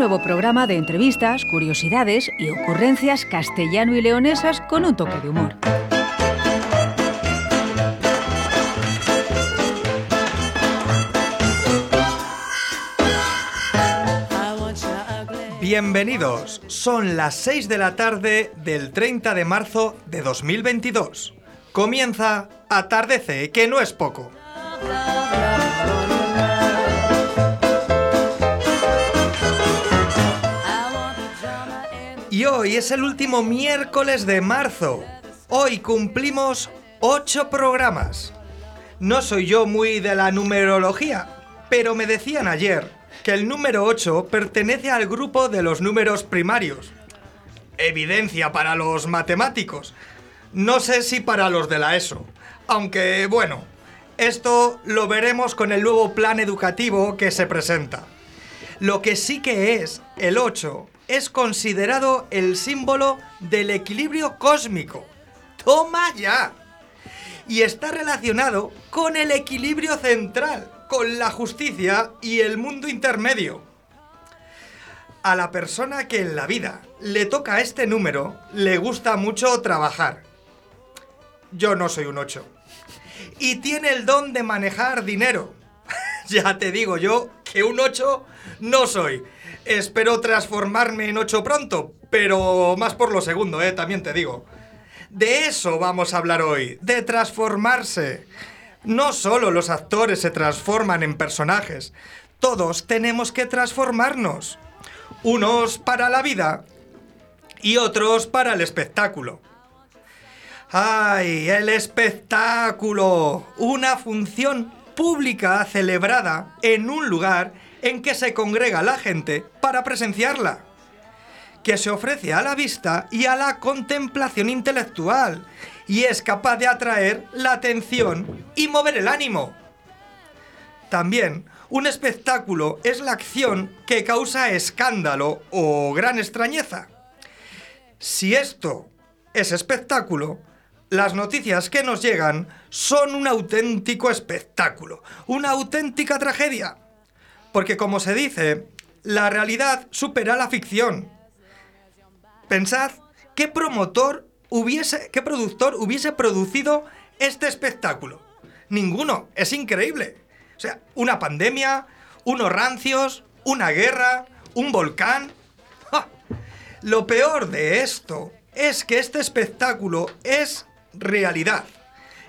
Nuevo programa de entrevistas, curiosidades y ocurrencias castellano y leonesas con un toque de humor. Bienvenidos, son las 6 de la tarde del 30 de marzo de 2022. Comienza Atardece, que no es poco. Y hoy es el último miércoles de marzo. Hoy cumplimos 8 programas. No soy yo muy de la numerología, pero me decían ayer que el número 8 pertenece al grupo de los números primarios. Evidencia para los matemáticos. No sé si para los de la ESO. Aunque, bueno, esto lo veremos con el nuevo plan educativo que se presenta. Lo que sí que es, el 8, es considerado el símbolo del equilibrio cósmico. ¡Toma ya! Y está relacionado con el equilibrio central, con la justicia y el mundo intermedio. A la persona que en la vida le toca este número, le gusta mucho trabajar. Yo no soy un 8. Y tiene el don de manejar dinero. ya te digo yo que un 8 no soy. Espero transformarme en 8 pronto, pero más por lo segundo, eh, también te digo. De eso vamos a hablar hoy, de transformarse. No solo los actores se transforman en personajes, todos tenemos que transformarnos. Unos para la vida y otros para el espectáculo. ¡Ay, el espectáculo! Una función pública celebrada en un lugar en que se congrega la gente para presenciarla, que se ofrece a la vista y a la contemplación intelectual y es capaz de atraer la atención y mover el ánimo. También, un espectáculo es la acción que causa escándalo o gran extrañeza. Si esto es espectáculo, las noticias que nos llegan son un auténtico espectáculo, una auténtica tragedia. Porque como se dice, la realidad supera la ficción. Pensad qué promotor hubiese, qué productor hubiese producido este espectáculo. Ninguno, es increíble. O sea, una pandemia, unos rancios, una guerra, un volcán. Lo peor de esto es que este espectáculo es realidad.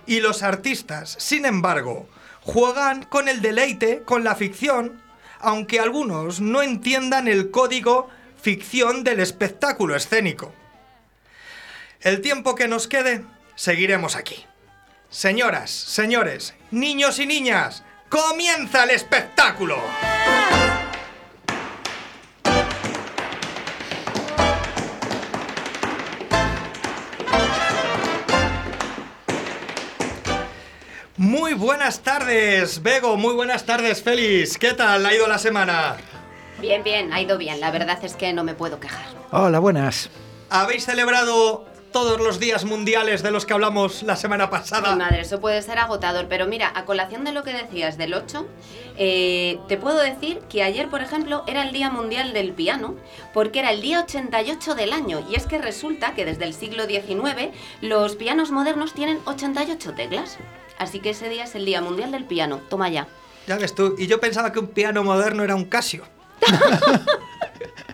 Y los artistas, sin embargo, juegan con el deleite, con la ficción, aunque algunos no entiendan el código ficción del espectáculo escénico. El tiempo que nos quede, seguiremos aquí. Señoras, señores, niños y niñas, comienza el espectáculo. Muy buenas tardes, Bego, muy buenas tardes, Félix. ¿Qué tal ha ido la semana? Bien, bien, ha ido bien. La verdad es que no me puedo quejar. Hola, buenas. ¿Habéis celebrado todos los días mundiales de los que hablamos la semana pasada? Ay, madre, eso puede ser agotador. Pero mira, a colación de lo que decías del 8, eh, te puedo decir que ayer, por ejemplo, era el Día Mundial del Piano, porque era el día 88 del año. Y es que resulta que desde el siglo XIX los pianos modernos tienen 88 teclas. Así que ese día es el Día Mundial del Piano. Toma ya. Ya ves tú, y yo pensaba que un piano moderno era un Casio.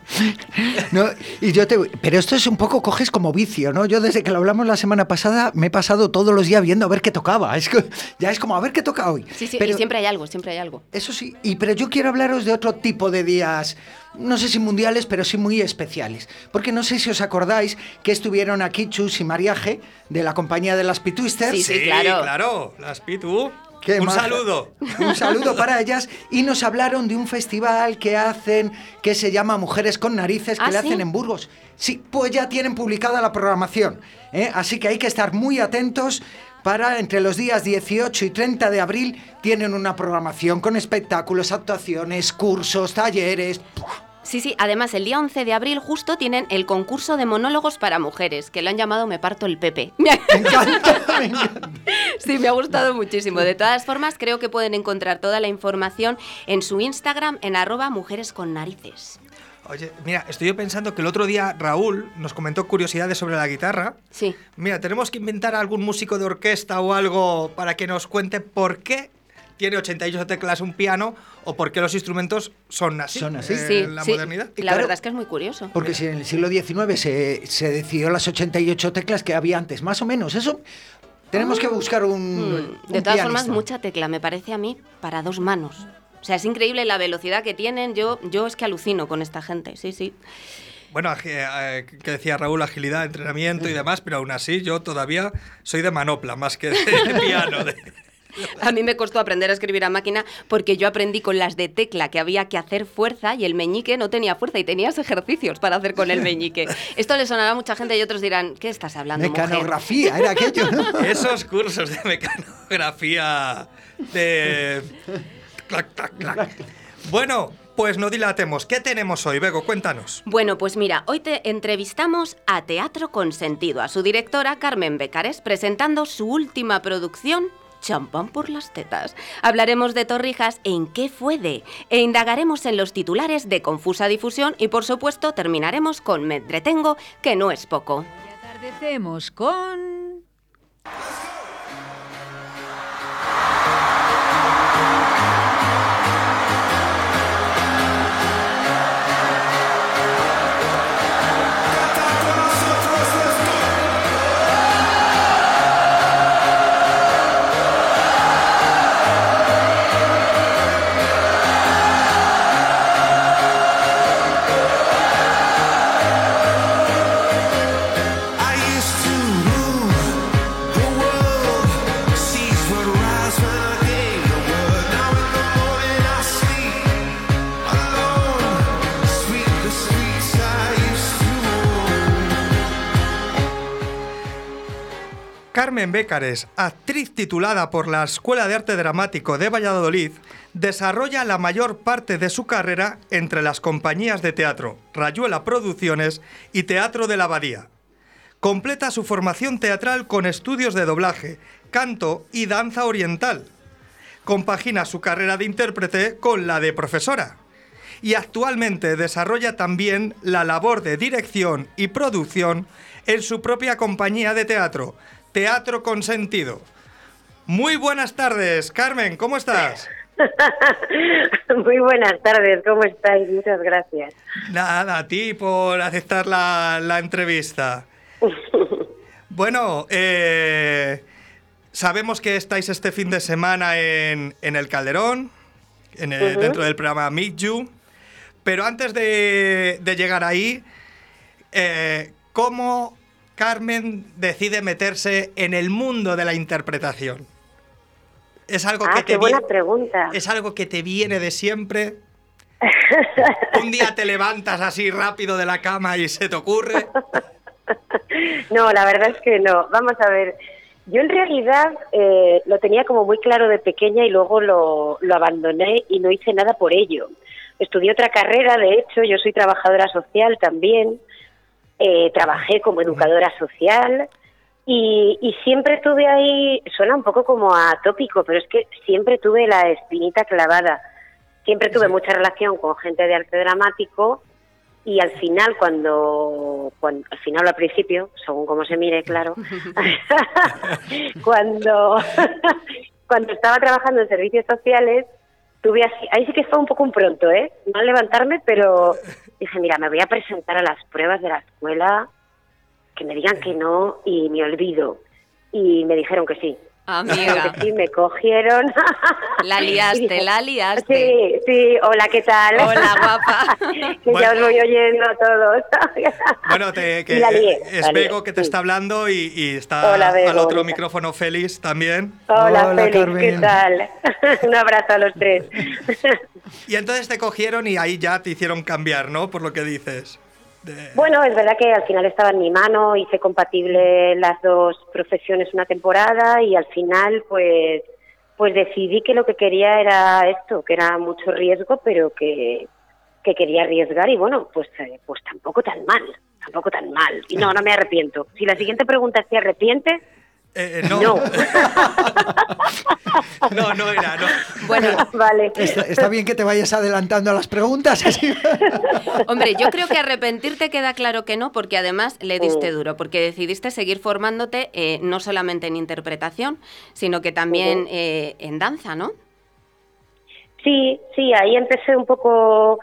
No, y yo te, pero esto es un poco, coges como vicio, ¿no? Yo desde que lo hablamos la semana pasada me he pasado todos los días viendo a ver qué tocaba. Es que, ya es como a ver qué toca hoy. Sí, sí, pero, y siempre hay algo, siempre hay algo. Eso sí, y, pero yo quiero hablaros de otro tipo de días, no sé si mundiales, pero sí muy especiales. Porque no sé si os acordáis que estuvieron aquí Chus y Mariaje de la compañía de las Pitwisters. Sí, sí, claro. claro, las Pitu. Qué Un maja. saludo. Un saludo para ellas y nos hablaron de un festival que hacen que se llama Mujeres con Narices que ¿Ah, le sí? hacen en Burgos. Sí, pues ya tienen publicada la programación, ¿eh? así que hay que estar muy atentos para entre los días 18 y 30 de abril tienen una programación con espectáculos, actuaciones, cursos, talleres. Sí, sí, además el día 11 de abril justo tienen el concurso de monólogos para mujeres, que lo han llamado Me parto el Pepe. Me encanta, me encanta. Sí, me ha gustado muchísimo. De todas formas, creo que pueden encontrar toda la información en su Instagram en arroba mujeres con narices. Oye, mira, estoy yo pensando que el otro día Raúl nos comentó curiosidades sobre la guitarra. Sí. Mira, tenemos que inventar algún músico de orquesta o algo para que nos cuente por qué tiene 88 teclas un piano o por qué los instrumentos son así, Son así. eh, sí, en la sí. modernidad. La claro, verdad es que es muy curioso. Porque si en el siglo XIX se, se decidió las 88 teclas que había antes, más o menos, eso tenemos que buscar un. Mm, un De todas formas, pianista. mucha tecla, me parece a mí, para dos manos. O sea, es increíble la velocidad que tienen. Yo, yo es que alucino con esta gente, sí, sí. Bueno, eh, que decía Raúl, agilidad, entrenamiento y demás, pero aún así yo todavía soy de manopla más que de, piano. de- A mí me costó aprender a escribir a máquina porque yo aprendí con las de tecla que había que hacer fuerza y el meñique no tenía fuerza y tenías ejercicios para hacer con el meñique. Esto le sonará a mucha gente y otros dirán, ¿qué estás hablando, mujer? Mecanografía, era aquello, ¿no? Esos cursos de mecanografía de... clac, clac, clac. Bueno, pues no dilatemos. ¿Qué tenemos hoy, Bego? Cuéntanos. Bueno, pues mira, hoy te entrevistamos a Teatro Consentido, a su directora Carmen Becares, presentando su última producción, Champán por las tetas. Hablaremos de Torrijas en qué fue de, e indagaremos en los titulares de confusa difusión y por supuesto terminaremos con Me entretengo, que no es poco. Y atardecemos con... Carmen Bécares, actriz titulada por la Escuela de Arte Dramático de Valladolid, desarrolla la mayor parte de su carrera entre las compañías de teatro Rayuela Producciones y Teatro de la Abadía. Completa su formación teatral con estudios de doblaje, canto y danza oriental. Compagina su carrera de intérprete con la de profesora. Y actualmente desarrolla también la labor de dirección y producción en su propia compañía de teatro, Teatro Consentido. Muy buenas tardes, Carmen, ¿cómo estás? Muy buenas tardes, ¿cómo estáis? Muchas gracias. Nada, a ti por aceptar la, la entrevista. Bueno, eh, sabemos que estáis este fin de semana en, en el Calderón, en el- Ujú. dentro del programa Meet You, pero antes de, de llegar ahí, eh, ¿cómo Carmen decide meterse en el mundo de la interpretación? ¿Es algo Ah, que qué te buena pregunta. ¿Es algo que te viene de siempre? Un día te levantas así rápido de la cama y se te ocurre. No, la verdad es que no. Vamos a ver, yo en realidad eh, lo tenía como muy claro de pequeña y luego lo, lo abandoné y no hice nada por ello. Estudié otra carrera, de hecho, yo soy trabajadora social también, eh, trabajé como educadora social y, y siempre tuve ahí, suena un poco como atópico, pero es que siempre tuve la espinita clavada. Siempre tuve mucha relación con gente de arte dramático y al final cuando, cuando al final o al principio según como se mire claro cuando cuando estaba trabajando en servicios sociales ahí sí que fue un poco un pronto, ¿eh? No levantarme, pero dije, mira, me voy a presentar a las pruebas de la escuela, que me digan que no y me olvido. Y me dijeron que sí. Amiga, sí, me cogieron. la liaste, dije, la liaste. Sí, sí, hola, ¿qué tal? Hola, guapa. que Bueno. ya os voy oyendo a todos. Bueno, te- que, la lié, eh, es la lié, Bego que te sí. está hablando y, y está Hola, Bego, al otro bonita. micrófono Félix también. Hola, Hola, Félix, ¿qué Carmen. tal? Un abrazo a los tres. Y entonces te cogieron y ahí ya te hicieron cambiar, ¿no? Por lo que dices. Bueno, es verdad que al final estaba en mi mano, hice compatible las dos profesiones una temporada y al final pues pues decidí que lo que quería era esto, que era mucho riesgo, pero que, que quería arriesgar y bueno, pues eh, pues tampoco tan mal, tampoco tan mal. Y no, no me arrepiento. Si la siguiente pregunta es si arrepientes, Eh, eh, no. No. no, no era, no. Bueno, vale. Está, está bien que te vayas adelantando a las preguntas. así. hombre, yo creo que arrepentirte queda claro que no, porque además le diste duro, porque decidiste seguir formándote eh, no solamente en interpretación, sino que también eh, en danza, ¿no? Sí, sí, ahí empecé un poco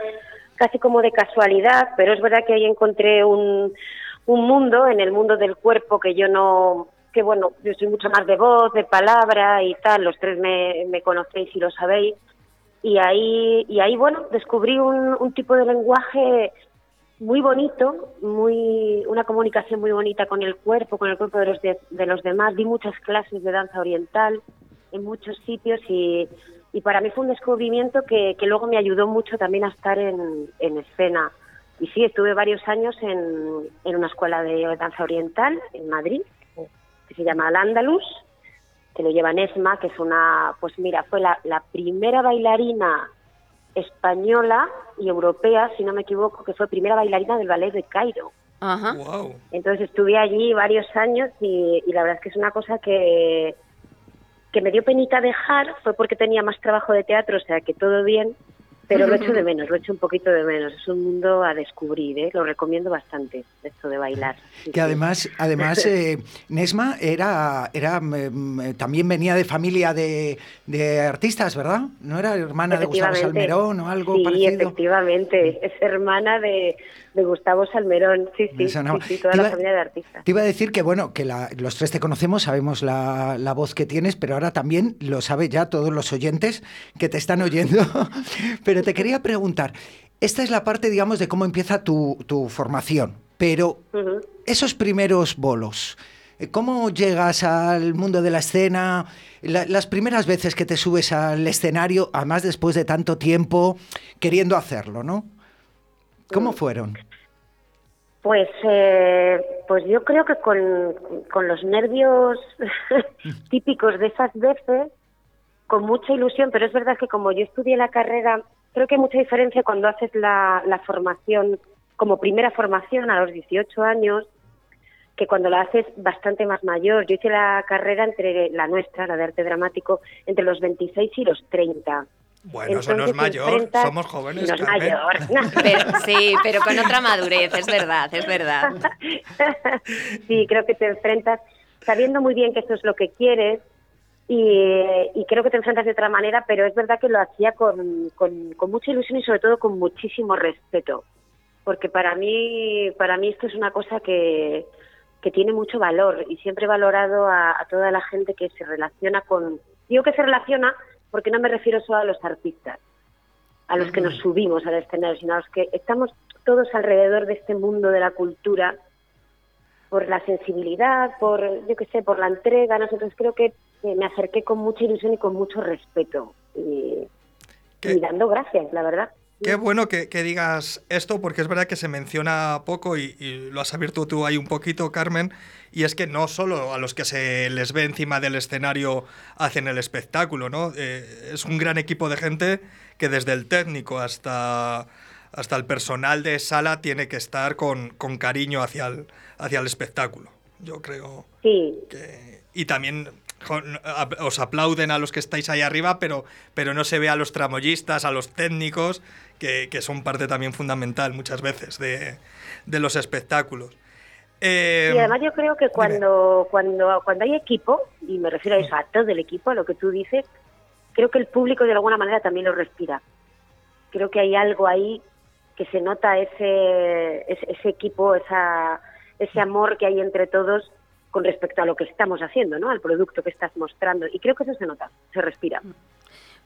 casi como de casualidad, pero es verdad que ahí encontré un, un mundo, en el mundo del cuerpo que yo no, que bueno, yo soy mucho más de voz, de palabra y tal, los tres me, me conocéis y lo sabéis, y ahí, y ahí bueno, descubrí un, tipo de lenguaje muy bonito, muy una comunicación muy bonita con el cuerpo, con el cuerpo de los de, de los demás. Di muchas clases de danza oriental en muchos sitios y, y para mí fue un descubrimiento que, que luego me ayudó mucho también a estar en, en escena. Y sí, estuve varios años en, en una escuela de danza oriental en Madrid, que se llama Al Andalus, que lo lleva Nesma, que es una, pues mira, fue la, la primera bailarina española y europea, si no me equivoco, que fue primera bailarina del ballet de Cairo. Ajá. Wow. Entonces estuve allí varios años y, y la verdad es que es una cosa que, que me dio penita dejar, fue porque tenía más trabajo de teatro, o sea que todo bien, pero lo echo de menos, lo echo un poquito de menos. Es un mundo a descubrir, ¿eh? lo recomiendo bastante, esto de bailar. Sí, Que sí. además, además eh, Nesma era, era mm, eh, también venía de familia de, de artistas, ¿verdad? ¿No era hermana de Gustavo. Salmerón o algo sí, parecido? efectivamente, es hermana de, de Gustavo Salmerón, sí, sí, sí, sí, toda la familia de artistas. Te iba a decir que, bueno, que la- los tres te conocemos, sabemos la, la voz que tienes, pero ahora también lo sabe ya todos los oyentes que te están oyendo. pero te quería preguntar, esta es la parte, digamos, de cómo empieza tu, tu formación, pero esos primeros bolos, eh, ¿cómo llegas al mundo de la escena? La- las primeras veces que te subes al escenario, además después de tanto tiempo queriendo hacerlo, ¿no? ¿Cómo Mm. fueron? Pues, eh, pues yo creo que con, con los nervios típicos de esas veces, con mucha ilusión, pero es verdad que como yo estudié la carrera, creo que hay mucha diferencia cuando haces la, la formación como primera formación a los 18 años que cuando la haces bastante más mayor. Yo hice la carrera entre la nuestra, la de arte dramático, entre los 26 y los 30. Bueno, eso no es mayor, somos jóvenes. No es Carmen. mayor. Pero- sí, pero con otra madurez, es verdad, es verdad. sí, creo que te enfrentas sabiendo muy bien que esto es lo que quieres y, y creo que te enfrentas de otra manera, pero es verdad que lo hacía con, con, con mucha ilusión y sobre todo con muchísimo respeto, porque para mí, para mí esto es una cosa que, que tiene mucho valor y siempre he valorado a, a toda la gente que se relaciona con... Digo que se relaciona porque no me refiero solo a los artistas, a los que nos subimos al escenario, sino a los que estamos todos alrededor de este mundo de la cultura por la sensibilidad, por, yo qué sé, por la entrega. ¿no? Entonces creo que me acerqué con mucha ilusión y con mucho respeto. Y dando gracias, la verdad. Qué bueno que, que digas esto, porque es verdad que se menciona poco y, y lo has abierto tú ahí un poquito, Carmen, y es que no solo a los que se les ve encima del escenario hacen el espectáculo, ¿no? Eh, es un gran equipo de gente que desde el técnico hasta, hasta el personal de sala tiene que estar con, con cariño hacia el, hacia el espectáculo. Yo creo Sí, que... Y también os aplauden a los que estáis ahí arriba, pero, pero no se ve a los tramoyistas, a los técnicos, que, que son parte también fundamental muchas veces de, de los espectáculos. Eh, y además yo creo que cuando, cuando, cuando hay equipo, y me refiero a eso, a todo el equipo, a lo que tú dices, creo que el público de alguna manera también lo respira. Creo que hay algo ahí que se nota ese, ese, ese equipo, esa, ese amor que hay entre todos con respecto a lo que estamos haciendo, ¿no? Al producto que estás mostrando. Y creo que eso se nota, se respira.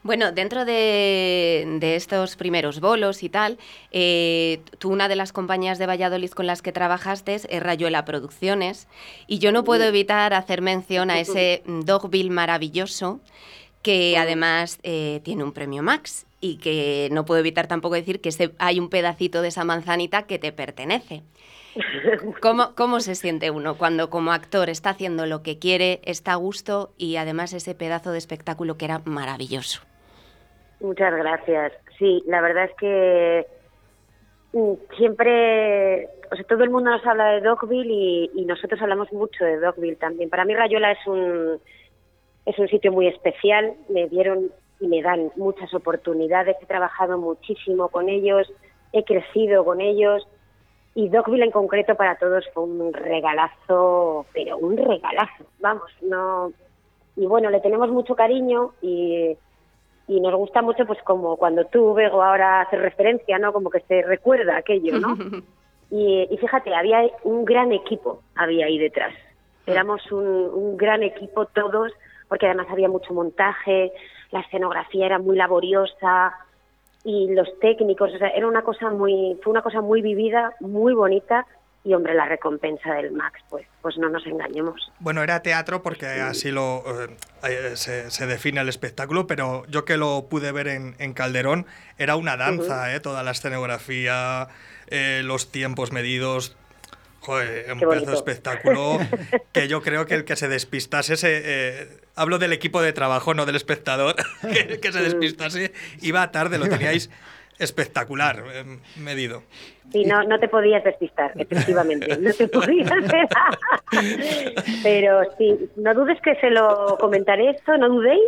Bueno, dentro de, de estos primeros bolos y tal, eh, tú una de las compañías de Valladolid con las que trabajaste es Rayuela Producciones y yo no puedo evitar hacer mención a ese Dogville maravilloso que además eh, tiene un premio Max y que no puedo evitar tampoco decir que ese- hay un pedacito de esa manzanita que te pertenece. ¿Cómo, ¿Cómo se siente uno cuando como actor está haciendo lo que quiere, está a gusto y además ese pedazo de espectáculo que era maravilloso? Muchas gracias. Sí, la verdad es que mm, siempre, o sea, todo el mundo nos habla de Dogville y, y nosotros hablamos mucho de Dogville también. Para mí Rayuela es un es un sitio muy especial. Me dieron y me dan muchas oportunidades. He trabajado muchísimo con ellos, he crecido con ellos y Dogville en concreto para todos fue un regalazo, pero un regalazo. Vamos, no. Y bueno, le tenemos mucho cariño y y nos gusta mucho pues como cuando tú Bego ahora haces referencia no como que se recuerda aquello no y, y fíjate había un gran equipo había ahí detrás éramos un, un gran equipo todos porque además había mucho montaje la escenografía era muy laboriosa y los técnicos o sea era una cosa muy fue una cosa muy vivida muy bonita y hombre la recompensa del Max pues pues no nos engañemos. Bueno, era teatro porque así lo eh, eh, se, se define el espectáculo, pero yo que lo pude ver en, en Calderón, era una danza, eh, toda la escenografía, eh, los tiempos medidos. Joder, un pedazo de espectáculo que yo creo que el que se despistase, se, hablo del equipo de trabajo, no del espectador, que, que se despistase, iba tarde, lo teníais espectacular, eh, medido. Sí, no, no te podías despistar, efectivamente, no te podías. Pero sí, no dudes que se lo comentaré esto, no dudéis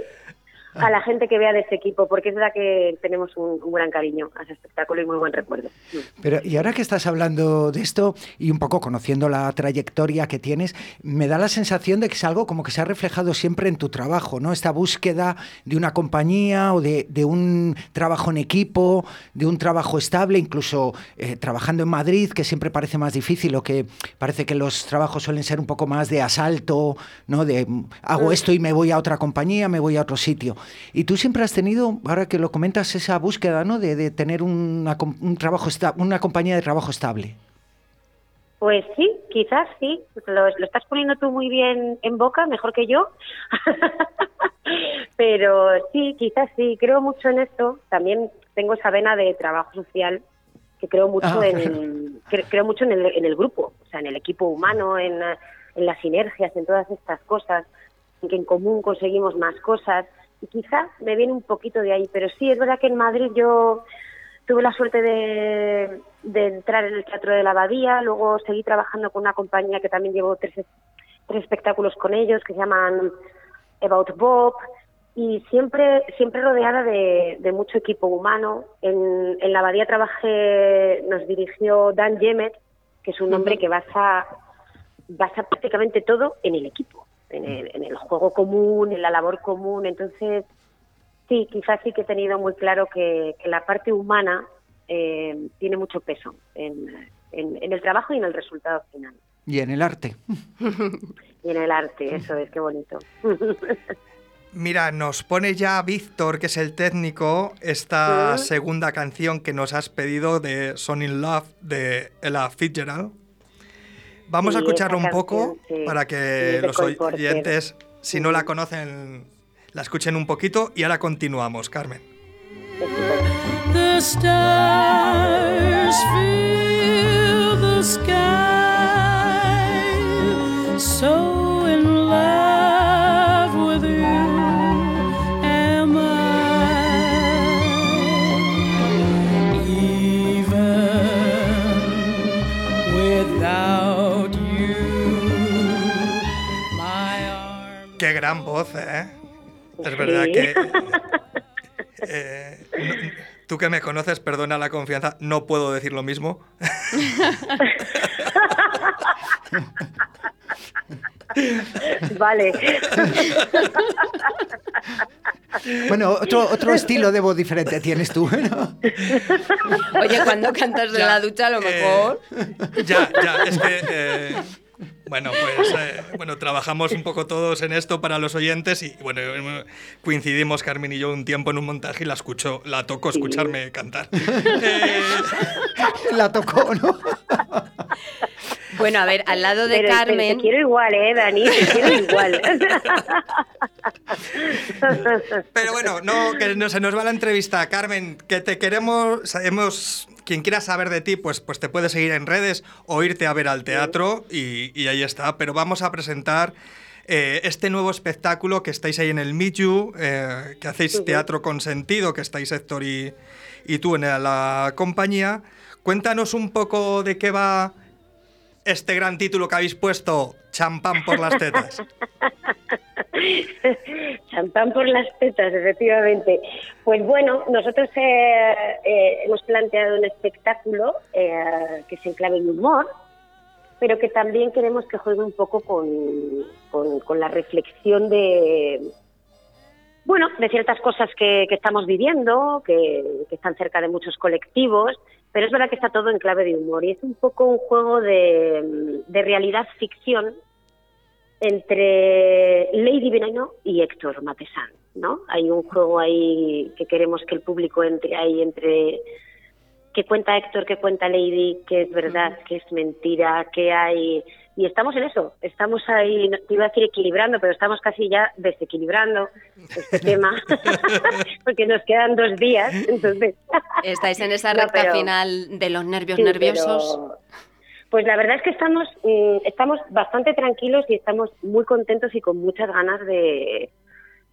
a la gente que vea de ese equipo, porque es verdad que tenemos un, un gran cariño a ese espectáculo y muy buen recuerdo. Pero, y ahora que estás hablando de esto y un poco conociendo la trayectoria que tienes, me da la sensación de que es algo como que se ha reflejado siempre en tu trabajo, ¿no? Esta búsqueda de una compañía o de, de un trabajo en equipo, de un trabajo estable, incluso eh, trabajando en Madrid, que siempre parece más difícil o que parece que los trabajos suelen ser un poco más de asalto, ¿no? De mm, hago esto y me voy a otra compañía, me voy a otro sitio. Y tú siempre has tenido, ahora que lo comentas, esa búsqueda, ¿no? De, de tener una, un trabajo una compañía de trabajo estable. Pues sí, quizás sí, lo, lo estás poniendo tú muy bien en boca, mejor que yo. Pero sí, quizás sí, creo mucho en esto. También tengo esa vena de trabajo social que creo mucho Ah, en cre- creo mucho en el, en el grupo, o sea, en el equipo humano, en, en las sinergias, en todas estas cosas, en que en común conseguimos más cosas. Y quizás me viene un poquito de ahí, pero sí, es verdad que en Madrid yo tuve la suerte de, de entrar en el Teatro de la Abadía, luego seguí trabajando con una compañía que también llevo tres, tres espectáculos con ellos, que se llaman About Bob, y siempre siempre rodeada de, de mucho equipo humano. En, en la Abadía trabajé, nos dirigió Dan Yemet, que es un hombre que basa, basa prácticamente todo en el equipo, en el, en el juego común, en la labor común, entonces Sí, quizás sí que he tenido muy claro que, que la parte humana eh, tiene mucho peso en, en- en el trabajo y en el resultado final. Y en el arte. Y en el arte, eso es, qué bonito. Mira, nos pone ya Víctor, que es el técnico, esta Sí. segunda canción que nos has pedido de Son in Love de Ella Fitzgerald. Vamos a escucharlo un poco canción, sí. para que los oyentes, si no la conocen, la escuchen un poquito y ahora continuamos, Carmen. Estupendo. The stars fill the sky. Qué gran voz, ¿eh? Es verdad Sí. que... eh, no- tú que me conoces, perdona la confianza, no puedo decir lo mismo. Vale. Bueno, otro, otro estilo de voz diferente tienes tú, ¿no? Oye, cuando cantas de Ya, la ducha, a lo eh, mejor. Ya, ya, es que. eh, bueno, pues eh, bueno, trabajamos un poco todos en esto para los oyentes y bueno, coincidimos Carmen y yo un tiempo en un montaje y la escucho, la toco escucharme cantar. Eh, La tocó, ¿no? Bueno, a ver, al lado de Pero- pero Carmen. te quiero igual, ¿eh, Dani? Te quiero igual. Pero bueno, no, que no se nos va la entrevista. Carmen, que te queremos, sabemos, quien quiera saber de ti, pues, pues te puede seguir en redes o irte a ver al teatro y, y ahí está. Pero vamos a presentar eh, este nuevo espectáculo que estáis ahí en el Meet You, eh, que hacéis teatro con sentido, que estáis Héctor y, y tú en la compañía. Cuéntanos un poco de qué va este gran título que habéis puesto, Champán por las tetas. Champán por las tetas, efectivamente. Pues bueno, nosotros eh, eh, hemos planteado un espectáculo eh, que es en clave de humor, pero que también queremos que juegue un poco con, con- la reflexión de, bueno, de ciertas cosas que, que estamos viviendo, que están cerca de muchos colectivos, pero es verdad que está todo en clave de humor y es un poco un juego de, de realidad ficción entre Lady Veneno y Héctor Matesan, ¿no? Hay un juego ahí que queremos que el público entre ahí entre qué cuenta Héctor, qué cuenta Lady, qué es verdad, qué es mentira, qué hay y estamos en eso, estamos ahí, no- te iba a decir equilibrando, pero estamos casi ya desequilibrando este tema, porque nos quedan dos días, entonces Estáis en esa No, recta pero- final de los nervios Sí, nerviosos. pero- Pues la verdad es que estamos, mm, estamos bastante tranquilos y estamos muy contentos y con muchas ganas de,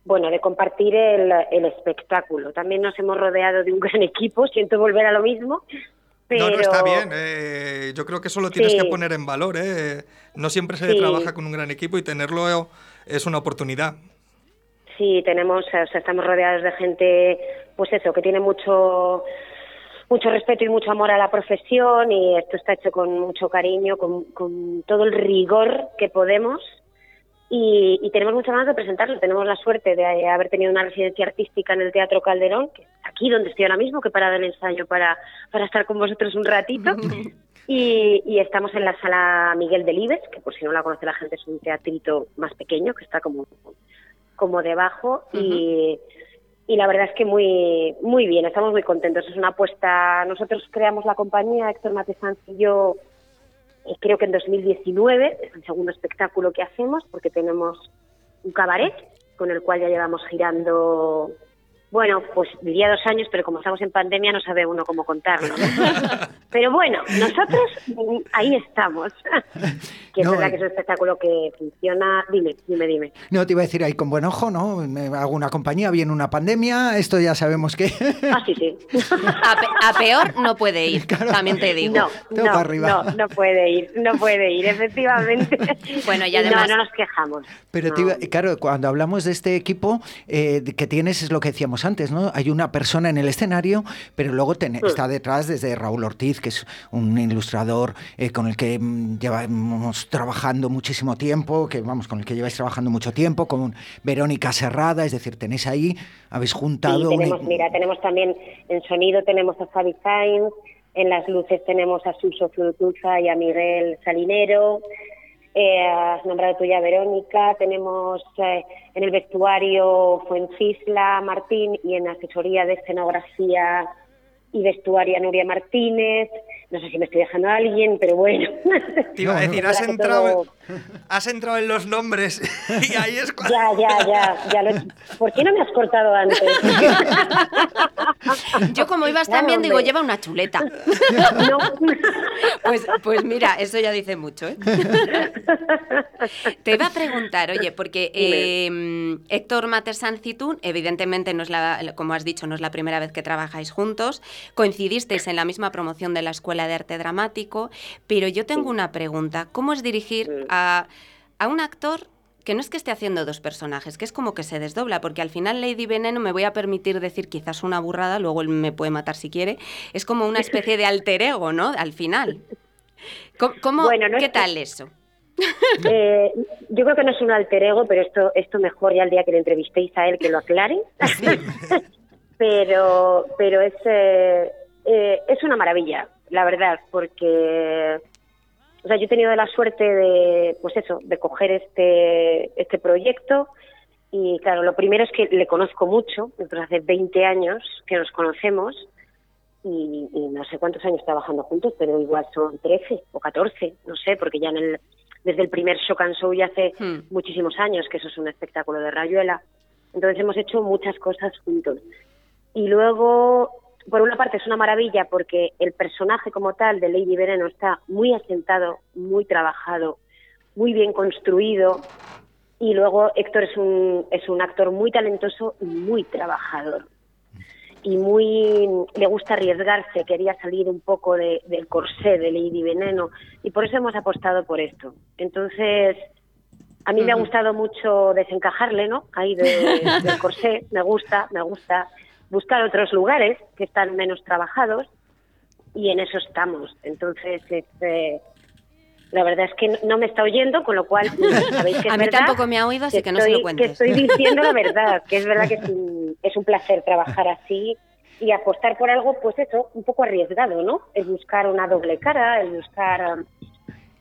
bueno, de compartir el, el espectáculo. También nos hemos rodeado de un gran equipo, siento volver a lo mismo, pero No, no, está bien. eh, yo creo que eso lo tienes Sí. que poner en valor. eh. No siempre se Sí. trabaja con un gran equipo y tenerlo es una oportunidad. Sí, tenemos, o sea, estamos rodeados de gente, pues eso, que tiene mucho mucho respeto y mucho amor a la profesión y esto está hecho con mucho cariño, con, con todo el rigor que podemos y, y tenemos muchas ganas de presentarlo. Tenemos la suerte de haber tenido una residencia artística en el Teatro Calderón, que es aquí donde estoy ahora mismo, que he parado el ensayo para, para estar con vosotros un ratito. Y, y estamos en la sala Miguel Delibes, que por si no la conoce la gente es un teatrito más pequeño, que está como como debajo y, y la verdad es que muy muy bien, estamos muy contentos. Es una apuesta, nosotros creamos la compañía, Héctor Matesanz y yo, eh, creo que en 2019, es el segundo espectáculo que hacemos porque tenemos un cabaret con el cual ya llevamos girando, bueno, pues diría dos años, pero como estamos en pandemia no sabe uno cómo contarlo. ¿no? Pero bueno, nosotros ahí estamos. que es No, verdad eh. que es un espectáculo que funciona. Dime, dime, dime. No te iba a decir ahí con buen ojo, ¿no? Me hago una compañía, viene una pandemia, esto ya sabemos que... Ah, sí, sí. A, pe- a peor no puede ir, Claro. también te digo. No, Todo no, para arriba. no, no puede ir, no puede ir, efectivamente. Bueno, y además- No, no nos quejamos. Pero te iba- claro, cuando hablamos de este equipo eh, que tienes, es lo que decíamos antes, ¿no? Hay una persona en el escenario, pero luego ten- está detrás desde Raúl Ortiz, que es un ilustrador eh, con el que mm, llevamos trabajando muchísimo tiempo, que vamos, con el que lleváis trabajando mucho tiempo, con Verónica Serrada, es decir, tenéis ahí, habéis juntado... un- tenemos, mira, tenemos también en sonido tenemos a Fabi Sainz, en las luces tenemos a Suso Frutuza y a Miguel Salinero, eh, has nombrado tú ya a Verónica, tenemos eh, en el vestuario Fuencisla Martín y en asesoría de escenografía y vestuario a Nuria Martínez. No sé si me estoy dejando a alguien, pero bueno. Te iba a decir, has entrado, todo- has entrado en los nombres y ahí es cuando... Ya, ya, ya, ya lo ¿Por qué no me has cortado antes? Yo como ibas Claro, también digo, lleva una chuleta. No. Pues, pues mira, eso ya dice mucho, ¿eh? Te iba a preguntar, oye, porque eh, Héctor tú, evidentemente, no es la, como has dicho, no es la primera vez que trabajáis juntos, coincidisteis en la misma promoción de la Escuela de Arte Dramático, pero yo tengo una pregunta, ¿cómo es dirigir a, a un actor que no es que esté haciendo dos personajes, que es como que se desdobla, porque al final Lady Veneno me voy a permitir decir quizás una burrada, luego él me puede matar si quiere, es como una especie de alter ego, ¿no? Al final. ¿Cómo, cómo- Bueno, no es ¿Qué que- tal eso? Eh, yo creo que no es un alter ego, pero esto, esto mejor ya el día que le entrevistéis a él que lo aclare. pero pero es, eh, eh, es una maravilla, la verdad, porque o sea, yo he tenido la suerte de, pues eso, de coger este, este proyecto y claro, lo primero es que le conozco mucho, nosotros hace 20 años que nos conocemos y, y no sé cuántos años trabajando juntos, pero igual son 13 o 14, no sé, porque ya en el, desde el primer Shock and Show ya hace Hmm. muchísimos años que eso es un espectáculo de Rayuela. Entonces hemos hecho muchas cosas juntos. Y luego, por una parte es una maravilla porque el personaje como tal de Lady Veneno está muy asentado, muy trabajado, muy bien construido. Y luego Héctor es un, es un actor muy talentoso y muy trabajador. Y muy le gusta arriesgarse, quería salir un poco de- del corsé de Lady Veneno. Y por eso hemos apostado por esto. Entonces, a mí me ha gustado mucho desencajarle, ¿no? Ahí de- del corsé, me gusta, me gusta buscar otros lugares que están menos trabajados y en eso estamos. Entonces, este, la verdad es que no- me está oyendo, con lo cual sabéis que es A mí verdad tampoco me ha oído, así que no se lo estoy- cuentes. Que estoy diciendo la verdad, que es verdad que es un, es un placer trabajar así y apostar por algo, pues eso, un poco arriesgado, ¿no? El buscar una doble cara, el buscar um,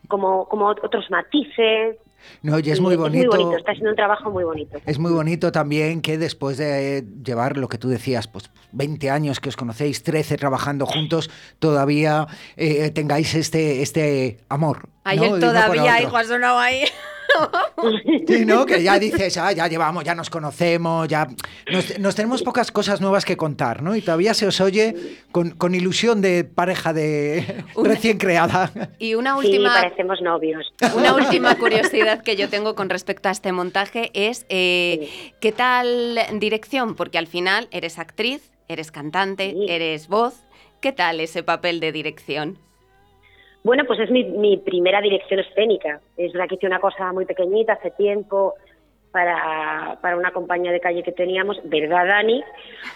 como, como otros matices. No, y es muy Es muy bonito. bonito, está siendo un trabajo muy bonito. Es muy bonito también que después de llevar lo que tú decías, pues 20 años que os conocéis, 13 trabajando juntos, todavía eh, tengáis este, este amor. Ay, ¿no? él de uno por todavía, hijo, ha sonado ahí. Sí, ¿no? Que ya dices, ah, ya llevamos, ya nos conocemos, ya nos, nos tenemos pocas cosas nuevas que contar, ¿no? Y todavía se os oye con, con ilusión de pareja de Una- recién creada. Y una Sí, última, parecemos novios. una última curiosidad que yo tengo con respecto a este montaje es eh, ¿qué tal dirección? Porque al final eres actriz, eres cantante, Sí. eres voz. ¿Qué tal ese papel de dirección? Bueno, pues es mi, mi primera dirección escénica. Es verdad que hice una cosa muy pequeñita hace tiempo para, para una compañía de calle que teníamos, ¿verdad, Dani?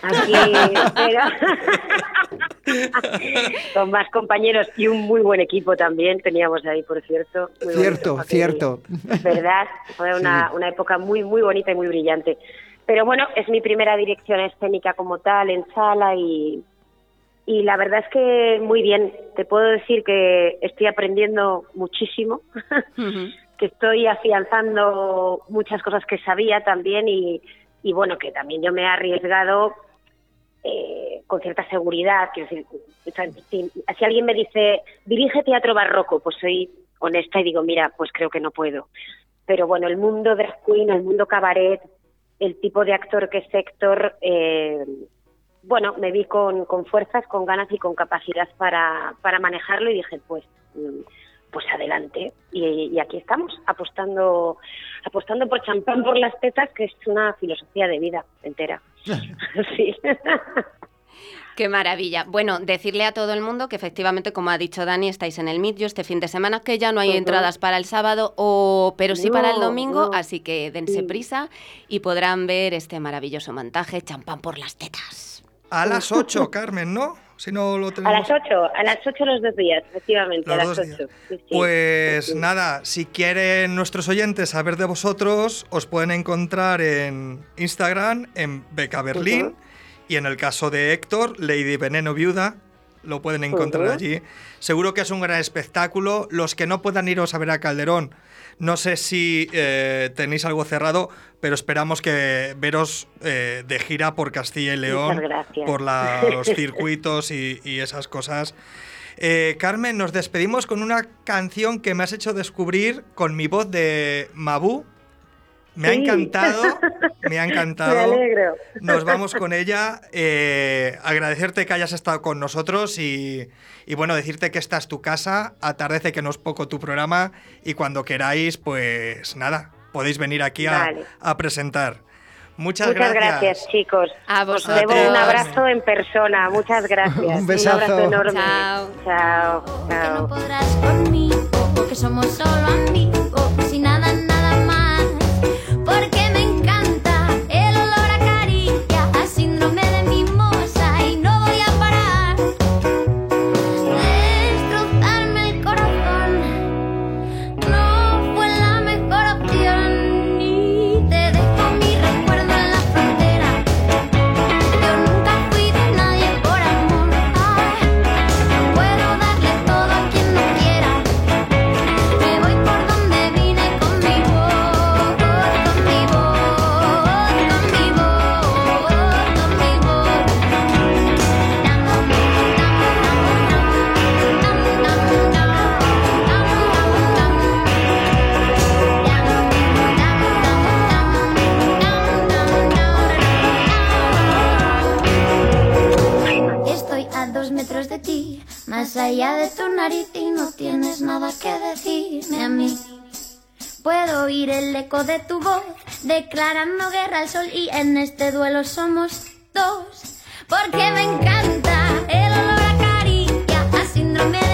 Aquí, con más compañeros y un muy buen equipo también teníamos ahí, por cierto. Muy Cierto, cierto. ¿Verdad? Fue una, una época muy, muy bonita y muy brillante. Pero bueno, es mi primera dirección escénica como tal, en sala y, y la verdad es que muy bien. Te puedo decir que estoy aprendiendo muchísimo, que estoy afianzando muchas cosas que sabía también y, y bueno, que también yo me he arriesgado eh, con cierta seguridad. Quiero decir, o sea, si, si alguien me dice, dirige teatro barroco, pues soy honesta y digo, mira, pues creo que no puedo. Pero bueno, el mundo drag queen, el mundo cabaret, el tipo de actor que es Héctor, eh, bueno, me vi con, con fuerzas, con ganas y con capacidad para, para manejarlo y dije, pues, mm, pues adelante. Y, y aquí estamos, apostando, apostando por champán por las tetas, que es una filosofía de vida entera. sí. Qué maravilla. Bueno, decirle a todo el mundo que efectivamente, como ha dicho Dani, estáis en el Mitio este fin de semana, que ya no hay entradas para el sábado, o, pero sí para el domingo, no. así que dense Sí. prisa y podrán ver este maravilloso montaje, champán por las tetas. A las 8, Carmen, ¿no? Si no lo A tenemos. las 8, a las 8 los dos días, efectivamente, Los a las días. 8. Sí, sí. Pues Sí, nada, si quieren nuestros oyentes saber de vosotros, os pueden encontrar en Instagram, en Beca Berlín, y en el caso de Héctor, Lady Veneno Viuda, lo pueden encontrar allí. Seguro que es un gran espectáculo. Los que no puedan iros a ver a Calderón, no sé si eh, tenéis algo cerrado, pero esperamos que veros eh, de gira por Castilla y León, por la- los circuitos y, y esas cosas. Eh, Carmen, nos despedimos con una canción que me has hecho descubrir con mi voz de Mabú. Me ha Sí. encantado, me ha Me encantado. alegro. Nos vamos con ella. eh, agradecerte que hayas estado con nosotros y, y, bueno, decirte que esta es tu casa. Atardece que no es poco tu programa y cuando queráis, pues nada, podéis venir aquí a, Vale. a presentar. Muchas, Muchas gracias, chicos. A Os vosotros. debo un abrazo en persona. Muchas gracias. Un besazo. abrazo enorme. Chao. Chao. que no Chao. podrás conmigo, que somos solo amigos allá de tu nariz y no tienes nada que decirme a mí. Puedo oír el eco de tu voz declarando guerra al sol y en este duelo somos dos. Porque me encanta el olor a caricia, a síndrome de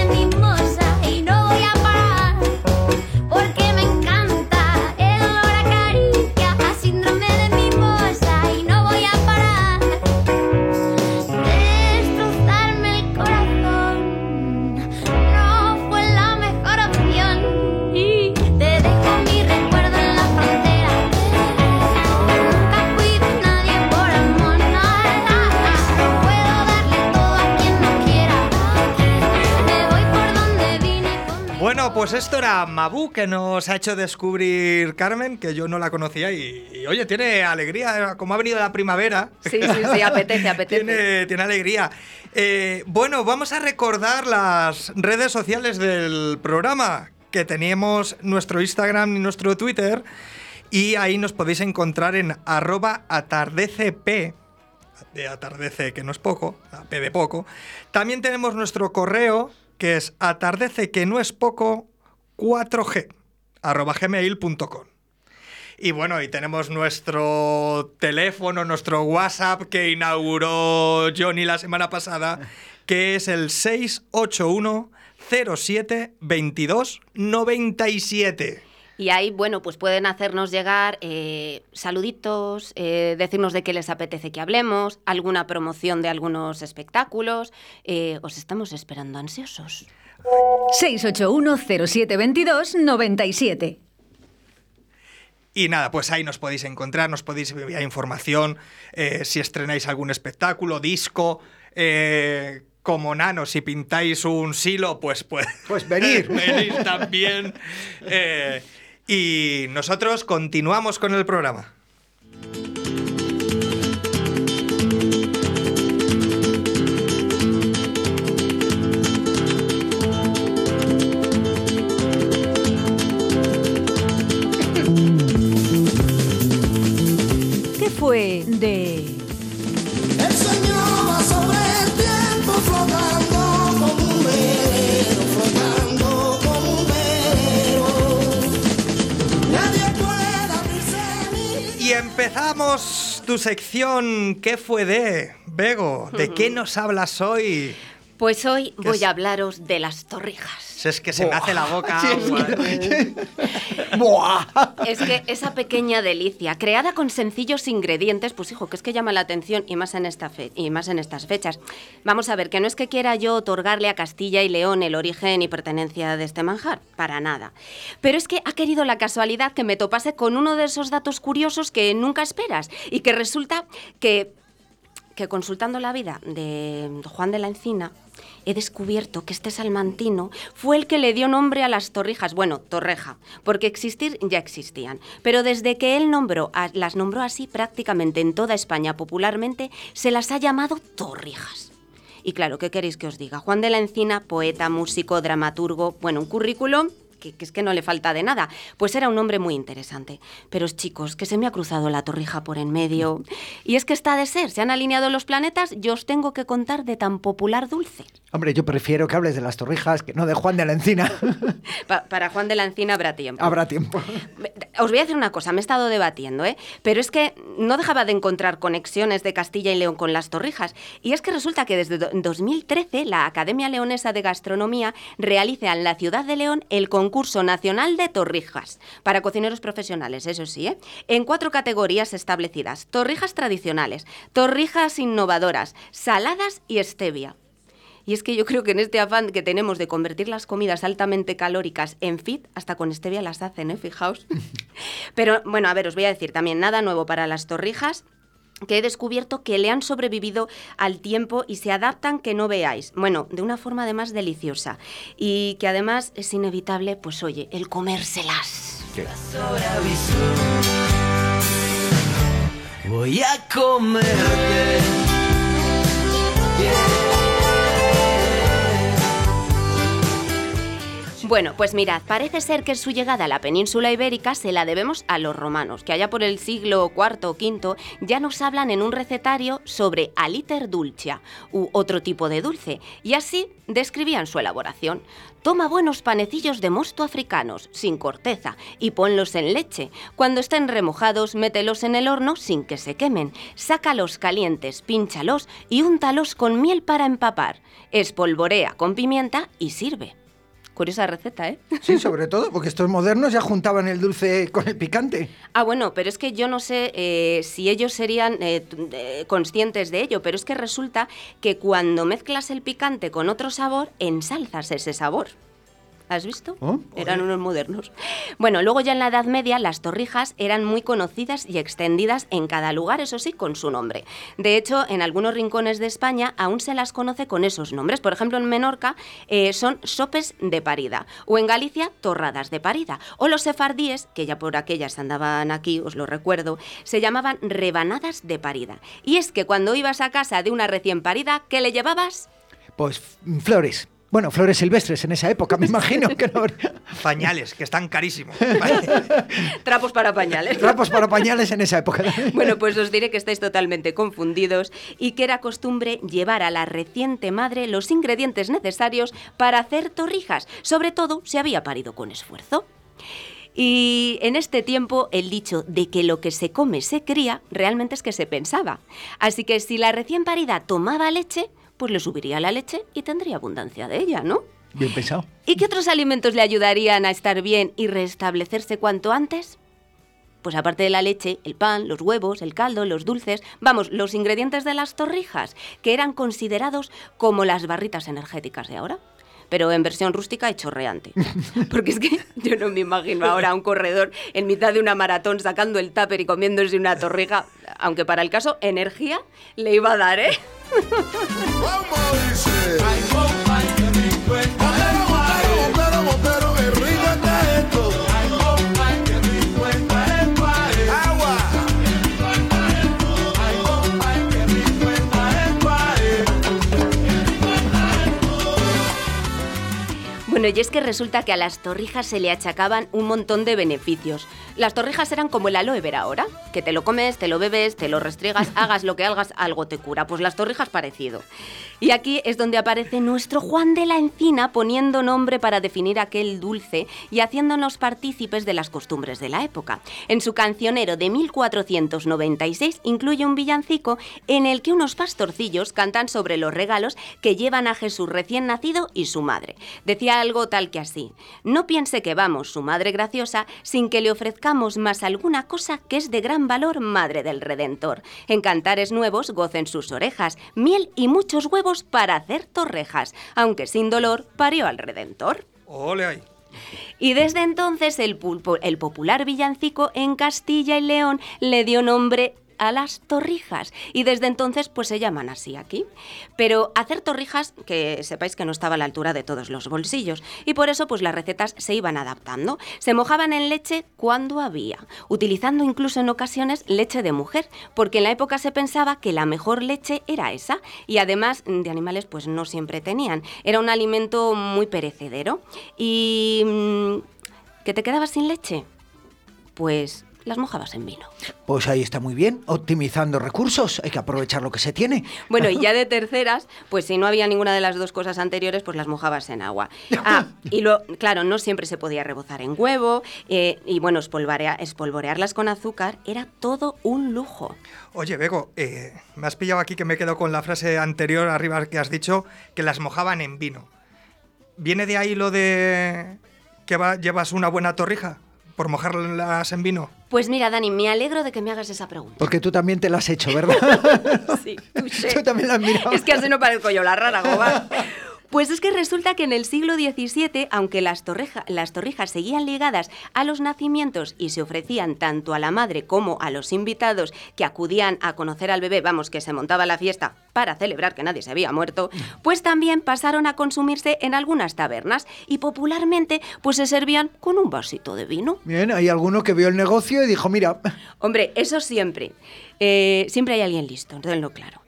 Bueno, pues esto era Mabu que nos ha hecho descubrir Carmen, que yo no la conocía y, y, oye, tiene alegría, como ha venido la primavera. Sí, sí, sí, apetece, apetece. Tiene, tiene alegría. Eh, bueno, vamos a recordar las redes sociales del programa, que teníamos nuestro Instagram y nuestro Twitter, y ahí nos podéis encontrar en arroba atardecepr de atardece, que no es poco, P de poco. También tenemos nuestro correo, que es atardece, que no es poco, 4g, arroba gmail.com. Y bueno, y tenemos nuestro teléfono, nuestro WhatsApp que inauguró Johnny la semana pasada, que es el 681 07 22 97. Y ahí, bueno, pues pueden hacernos llegar eh, saluditos, eh, decirnos de qué les apetece que hablemos, alguna promoción de algunos espectáculos. Eh, os estamos esperando ansiosos. 681 0722 97. Y nada, pues ahí nos podéis encontrar, nos podéis enviar información, eh, si estrenáis algún espectáculo, disco, eh, como nano, si pintáis un silo, pues pues, Pues venir. venir también. Eh, y nosotros continuamos con el programa. ¿Qué fue de... Y empezamos tu sección ¿Qué fue de? Bego, ¿de qué nos hablas hoy? Pues hoy ¿Qué voy es? a hablaros de las torrijas. Si es que se me hace la boca agua. Es que esa pequeña delicia, creada con sencillos ingredientes, pues hijo, que es que llama la atención y más en esta fe- y más en estas fechas. Vamos a ver, que no es que quiera yo otorgarle a Castilla y León el origen y pertenencia de este manjar, para nada. Pero es que ha querido la casualidad que me topase con uno de esos datos curiosos que nunca esperas y que resulta que que consultando la vida de Juan de la Encina, he descubierto que este salmantino fue el que le dio nombre a las torrijas. Bueno, torreja, porque existir ya existían. Pero desde que él nombró, las nombró así prácticamente en toda España popularmente, se las ha llamado torrijas. Y claro, ¿qué queréis que os diga? Juan de la Encina, poeta, músico, dramaturgo, bueno, un currículum que, que es que no le falta de nada. Pues era un hombre muy interesante. Pero chicos, que se me ha cruzado la torrija por en medio. Y es que está de ser, se han alineado los planetas, yo os tengo que contar de tan popular dulce. Hombre, yo prefiero que hables de las torrijas que no de Juan de la Encina. Pa- para Juan de la Encina habrá tiempo. Habrá tiempo. Os voy a decir una cosa, me he estado debatiendo, ¿eh? Pero es que no dejaba de encontrar conexiones de Castilla y León con las torrijas. Y es que resulta que desde do- 2013 la Academia Leonesa de Gastronomía realiza en la ciudad de León el concurso nacional de torrijas para cocineros profesionales, eso sí, ¿eh? En cuatro categorías establecidas: torrijas tradicionales, torrijas innovadoras, saladas y stevia. Y es que yo creo que en este afán que tenemos de convertir las comidas altamente calóricas en fit, hasta con stevia las hacen, ¿eh? Fijaos. Pero bueno, a ver, os voy a decir también nada nuevo para las torrijas que he descubierto que le han sobrevivido al tiempo y se adaptan que no veáis. Bueno, de una forma además deliciosa. Y que además es inevitable, pues oye, el comérselas. Voy a comerte. Bueno, pues mirad, parece ser que su llegada a la península ibérica se la debemos a los romanos, que allá por el siglo IV o V ya nos hablan en un recetario sobre aliter dulcia, u otro tipo de dulce, y así describían su elaboración. Toma buenos panecillos de mosto africanos, sin corteza, y ponlos en leche. Cuando estén remojados, mételos en el horno sin que se quemen. Sácalos calientes, pínchalos y úntalos con miel para empapar. Espolvorea con pimienta y sirve. Curiosa receta, ¿eh? Sí, sobre todo, porque estos modernos ya juntaban el dulce con el picante. Ah, bueno, pero es que yo no sé eh, si ellos serían eh, eh, conscientes de ello, pero es que resulta que cuando mezclas el picante con otro sabor, ensalzas ese sabor. ¿Has visto? Oh, eran unos modernos. Bueno, luego ya en la Edad Media las torrijas eran muy conocidas y extendidas en cada lugar, eso sí, con su nombre. De hecho, en algunos rincones de España aún se las conoce con esos nombres. Por ejemplo, en Menorca eh, son sopes de parida, o en Galicia, torradas de parida. O los sefardíes, que ya por aquellas andaban aquí, os lo recuerdo, se llamaban rebanadas de parida. Y es que cuando ibas a casa de una recién parida, ¿qué le llevabas? Pues mm, flores. Bueno, flores silvestres en esa época, me imagino que no habría- Pañales, que están carísimos. Trapos para pañales. Trapos para pañales en esa época. Bueno, pues os diré que estáis totalmente confundidos y que era costumbre llevar a la reciente madre los ingredientes necesarios para hacer torrijas, sobre todo si había parido con esfuerzo. Y en este tiempo el dicho de que lo que se come se cría realmente es que se pensaba. Así que si la recién parida tomaba leche, pues le subiría la leche y tendría abundancia de ella, ¿no? Bien pensado. ¿Y qué otros alimentos le ayudarían a estar bien y restablecerse cuanto antes? Pues aparte de la leche, el pan, los huevos, el caldo, los dulces, vamos, los ingredientes de las torrijas, que eran considerados como las barritas energéticas de ahora. Pero en versión rústica y chorreante. Porque es que yo no me imagino ahora a un corredor en mitad de una maratón sacando el tupper y comiéndose una torrija, aunque para el caso energía le iba a dar, ¿eh? Y es que resulta que a las torrijas se le achacaban un montón de beneficios. Las torrijas eran como el aloe vera ahora, que te lo comes, te lo bebes, te lo restriegas, hagas lo que hagas, algo te cura. Pues las torrijas parecido. Y aquí es donde aparece nuestro Juan de la Encina poniendo nombre para definir aquel dulce y haciéndonos partícipes de las costumbres de la época. En su cancionero de 1496 incluye un villancico en el que unos pastorcillos cantan sobre los regalos que llevan a Jesús recién nacido y su madre. Decía algo tal que así, no piense que vamos, su madre graciosa, sin que le ofrezcamos más alguna cosa que es de gran valor, madre del Redentor. En cantares nuevos gocen sus orejas, miel y muchos huevos para hacer torrejas, aunque sin dolor parió al Redentor. Ole ahí. Y desde entonces el, pulpo- el popular villancico en Castilla y León le dio nombre a las torrijas y desde entonces pues se llaman así aquí. Pero hacer torrijas, que sepáis que no estaba a la altura de todos los bolsillos y por eso pues las recetas se iban adaptando. Se mojaban en leche cuando había, utilizando incluso en ocasiones leche de mujer, porque en la época se pensaba que la mejor leche era esa y además de animales pues no siempre tenían. Era un alimento muy perecedero y mm, que te quedabas sin leche, pues las mojabas en vino. Pues ahí está muy bien, optimizando recursos, hay que aprovechar lo que se tiene. Bueno, y ya de terceras, pues si no había ninguna de las dos cosas anteriores, pues las mojabas en agua. Ah, y lo, claro, no siempre se podía rebozar en huevo, eh, y bueno, espolvorea- espolvorearlas con azúcar era todo un lujo. Oye, Bego, eh, me has pillado aquí que me quedo con la frase anterior arriba que has dicho, que las mojaban en vino. ¿Viene de ahí lo de que va- llevas una buena torrija por mojarlas en vino? Pues mira, Dani, me alegro de que me hagas esa pregunta. Porque tú también te la has hecho, ¿verdad? Sí, touché. Tú también la has mirado. Es que así no parezco yo la rara, Gobán. Pues es que resulta que en el siglo XVII, aunque las, torreja- las torrijas seguían ligadas a los nacimientos y se ofrecían tanto a la madre como a los invitados que acudían a conocer al bebé, vamos, que se montaba la fiesta para celebrar que nadie se había muerto, pues también pasaron a consumirse en algunas tabernas y popularmente pues se servían con un vasito de vino. Bien, hay alguno que vio el negocio y dijo, mira, Hombre, eso siempre. Eh, siempre hay alguien listo, tenlo claro.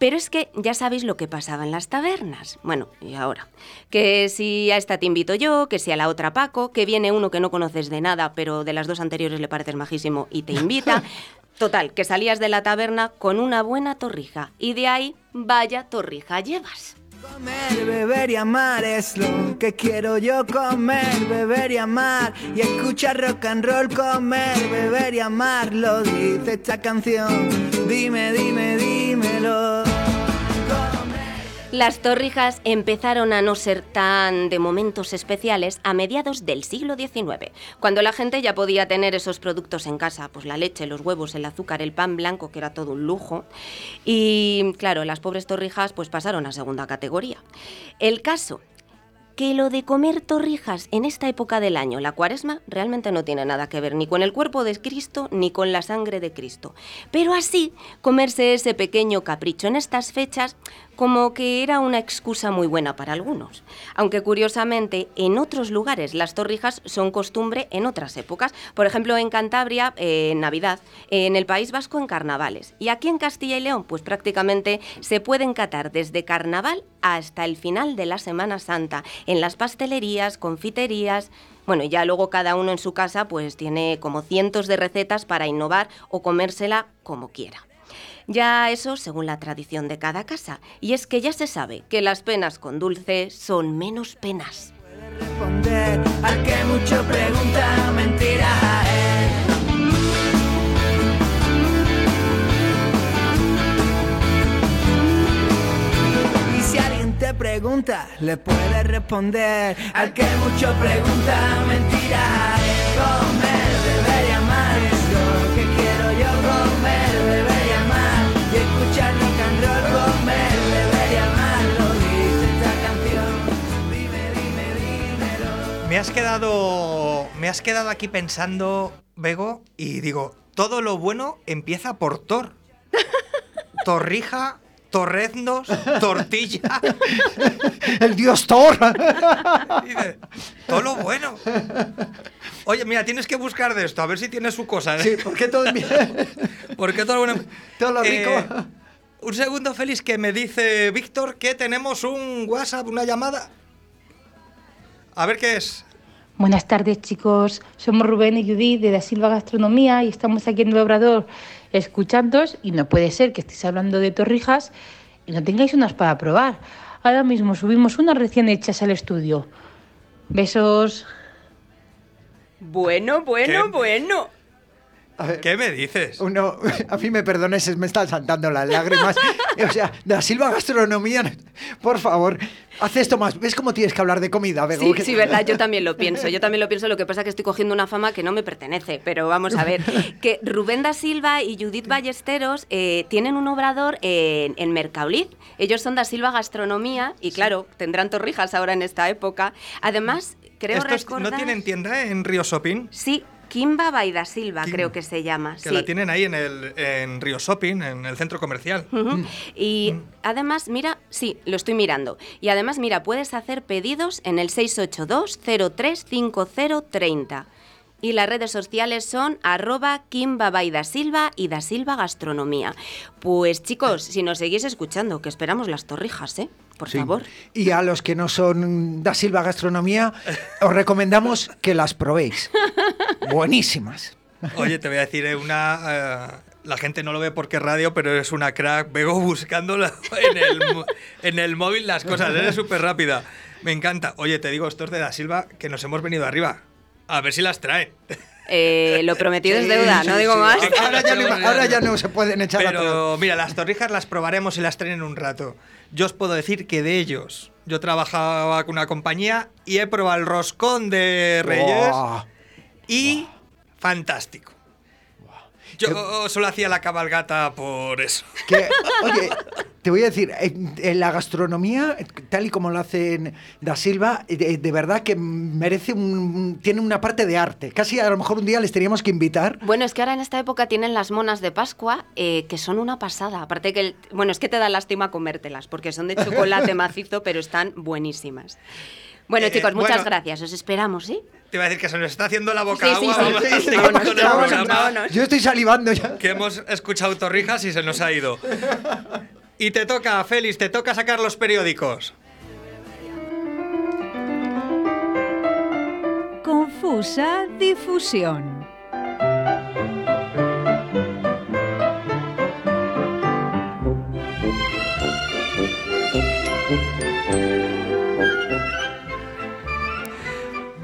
Pero es que ya sabéis lo que pasaba en las tabernas. Bueno, y ahora. Que si a esta te invito yo, que si a la otra Paco, que viene uno que no conoces de nada, pero de las dos anteriores le pareces majísimo y te invita. Total, que salías de la taberna con una buena torrija. Y de ahí, vaya torrija llevas. Comer, beber y amar es lo que quiero yo comer, beber y amar y escuchar rock and roll, comer, beber y amar, lo dice esta canción. Dime, dime, dímelo. Las torrijas empezaron a no ser tan de momentos especiales a mediados del siglo XIX, cuando la gente ya podía tener esos productos en casa, pues la leche, los huevos, el azúcar, el pan blanco, que era todo un lujo. Y claro, las pobres torrijas pues pasaron a segunda categoría. El caso que lo de comer torrijas en esta época del año, la cuaresma, realmente no tiene nada que ver ni con el cuerpo de Cristo ni con la sangre de Cristo. Pero así, comerse ese pequeño capricho en estas fechas como que era una excusa muy buena para algunos. Aunque curiosamente, en otros lugares las torrijas son costumbre en otras épocas. Por ejemplo, en Cantabria, en Navidad, en el País Vasco, en carnavales. Y aquí en Castilla y León, pues prácticamente se pueden catar desde carnaval hasta el final de la Semana Santa, en las pastelerías, confiterías. Bueno, ya luego cada uno en su casa pues tiene como cientos de recetas para innovar o comérsela como quiera. Ya eso según la tradición de cada casa. Y es que ya se sabe que las penas con dulce son menos penas. Responder al que mucho pregunta, mentira a él. Y si alguien te pregunta, le puedes responder al que mucho pregunta, mentira a él. Comer, beber y amar es lo que quiero yo comer, Me has quedado. Me has quedado aquí pensando, Bego, y digo, todo lo bueno empieza por Tor. Torrija, torreznos, tortilla. El dios Thor. Dice, todo lo bueno. Oye, mira, tienes que buscar de esto, a ver si tiene su cosa. ¿eh? Sí, porque todo es bien. Porque todo lo bueno. Todo lo rico. Eh, un segundo, Félix, que me dice Víctor que tenemos un WhatsApp, una llamada. A ver qué es. Buenas tardes chicos, somos Rubén y Judith de Da Silva Gastronomía y estamos aquí en el Obrador escuchándoos y no puede ser que estéis hablando de torrijas y no tengáis unas para probar. Ahora mismo subimos unas recién hechas al estudio. Besos. Bueno, bueno, ¿Qué? bueno. A ver, ¿Qué me dices? Uno, a mí me perdones, me están saltando las lágrimas. O sea, da Silva Gastronomía, por favor, haz esto más. ¿Ves cómo tienes que hablar de comida, Bego? Sí, sí, verdad, yo también lo pienso. Yo también lo pienso, lo que pasa es que estoy cogiendo una fama que no me pertenece. Pero vamos a ver, que Rubén da Silva y Judith Ballesteros eh, tienen un obrador en, en Mercaulid. Ellos son da Silva Gastronomía y claro, tendrán torrijas ahora en esta época. Además, creo Estos recordar... no tienen tienda en Río Shopping. Sí, Kimba Baida Silva Kim- creo que se llama. Que sí. la tienen ahí en el en Río Shopping, en el centro comercial. Ujú. Y además, mira, sí, lo estoy mirando. Y además, mira, puedes hacer pedidos en el 682-035030. Y las redes sociales son arroba Kimbabay da Silva y da Silva Gastronomía. Pues chicos, si nos seguís escuchando, que esperamos las torrijas, ¿eh? Por Sí. favor. Y a los que no son da Silva Gastronomía, os recomendamos que las probéis. Buenísimas. Oye, te voy a decir, eh, una. eh, la gente no lo ve porque es radio, pero eres una crack. Vego buscándola en el, en el móvil las cosas. Eres súper rápida. Me encanta. Oye, te digo, estos de Da Silva que nos hemos venido arriba. A ver si las traen. Eh, lo prometido es deuda, Sí, no digo sí. más. Ahora ya, no, ahora ya no se pueden echar a peor. Pero mira, las torrijas las probaremos y las traen en un rato. Yo os puedo decir que de ellos, yo trabajaba con una compañía y he probado el roscón de Reyes y fantástico. Yo solo hacía la cabalgata por eso. Que, oye, te voy a decir, en, en la gastronomía, tal y como lo hacen Da Silva, de, de verdad que merece un. tiene una parte de arte. Casi a lo mejor un día les teníamos que invitar. Bueno, es que ahora en esta época tienen las monas de Pascua, eh, que son una pasada. Aparte que, el- bueno, es que te da lástima comértelas, porque son de chocolate macizo, pero están buenísimas. Bueno, Eh, chicos, muchas bueno. gracias. Os esperamos, ¿sí? Te iba a decir que se nos está haciendo la boca agua. Vamos a seguir con el programa. Yo estoy salivando ya. Que hemos escuchado torrijas y se nos ha ido. Y te toca, Félix, te toca sacar los periódicos. Confusa difusión.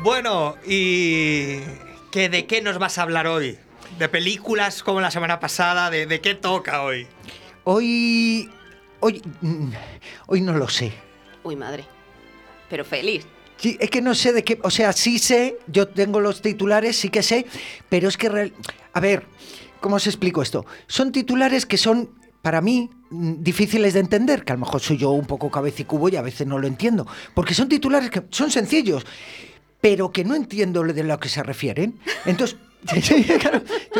Bueno, ¿y qué, de qué nos vas a hablar hoy? ¿De películas como la semana pasada? ¿De, de qué toca hoy? Hoy. Hoy. mm, Hoy no lo sé. Uy, madre. Pero feliz. Sí, es que no sé de qué. O sea, sí sé, yo tengo los titulares, sí que sé, pero es que. real- A ver, ¿cómo os explico esto? Son titulares que son, para mí, mm, difíciles de entender, que a lo mejor soy yo un poco cabecicubo y a veces no lo entiendo. Porque son titulares que son sencillos, pero que no entiendo de lo que se refieren. Entonces,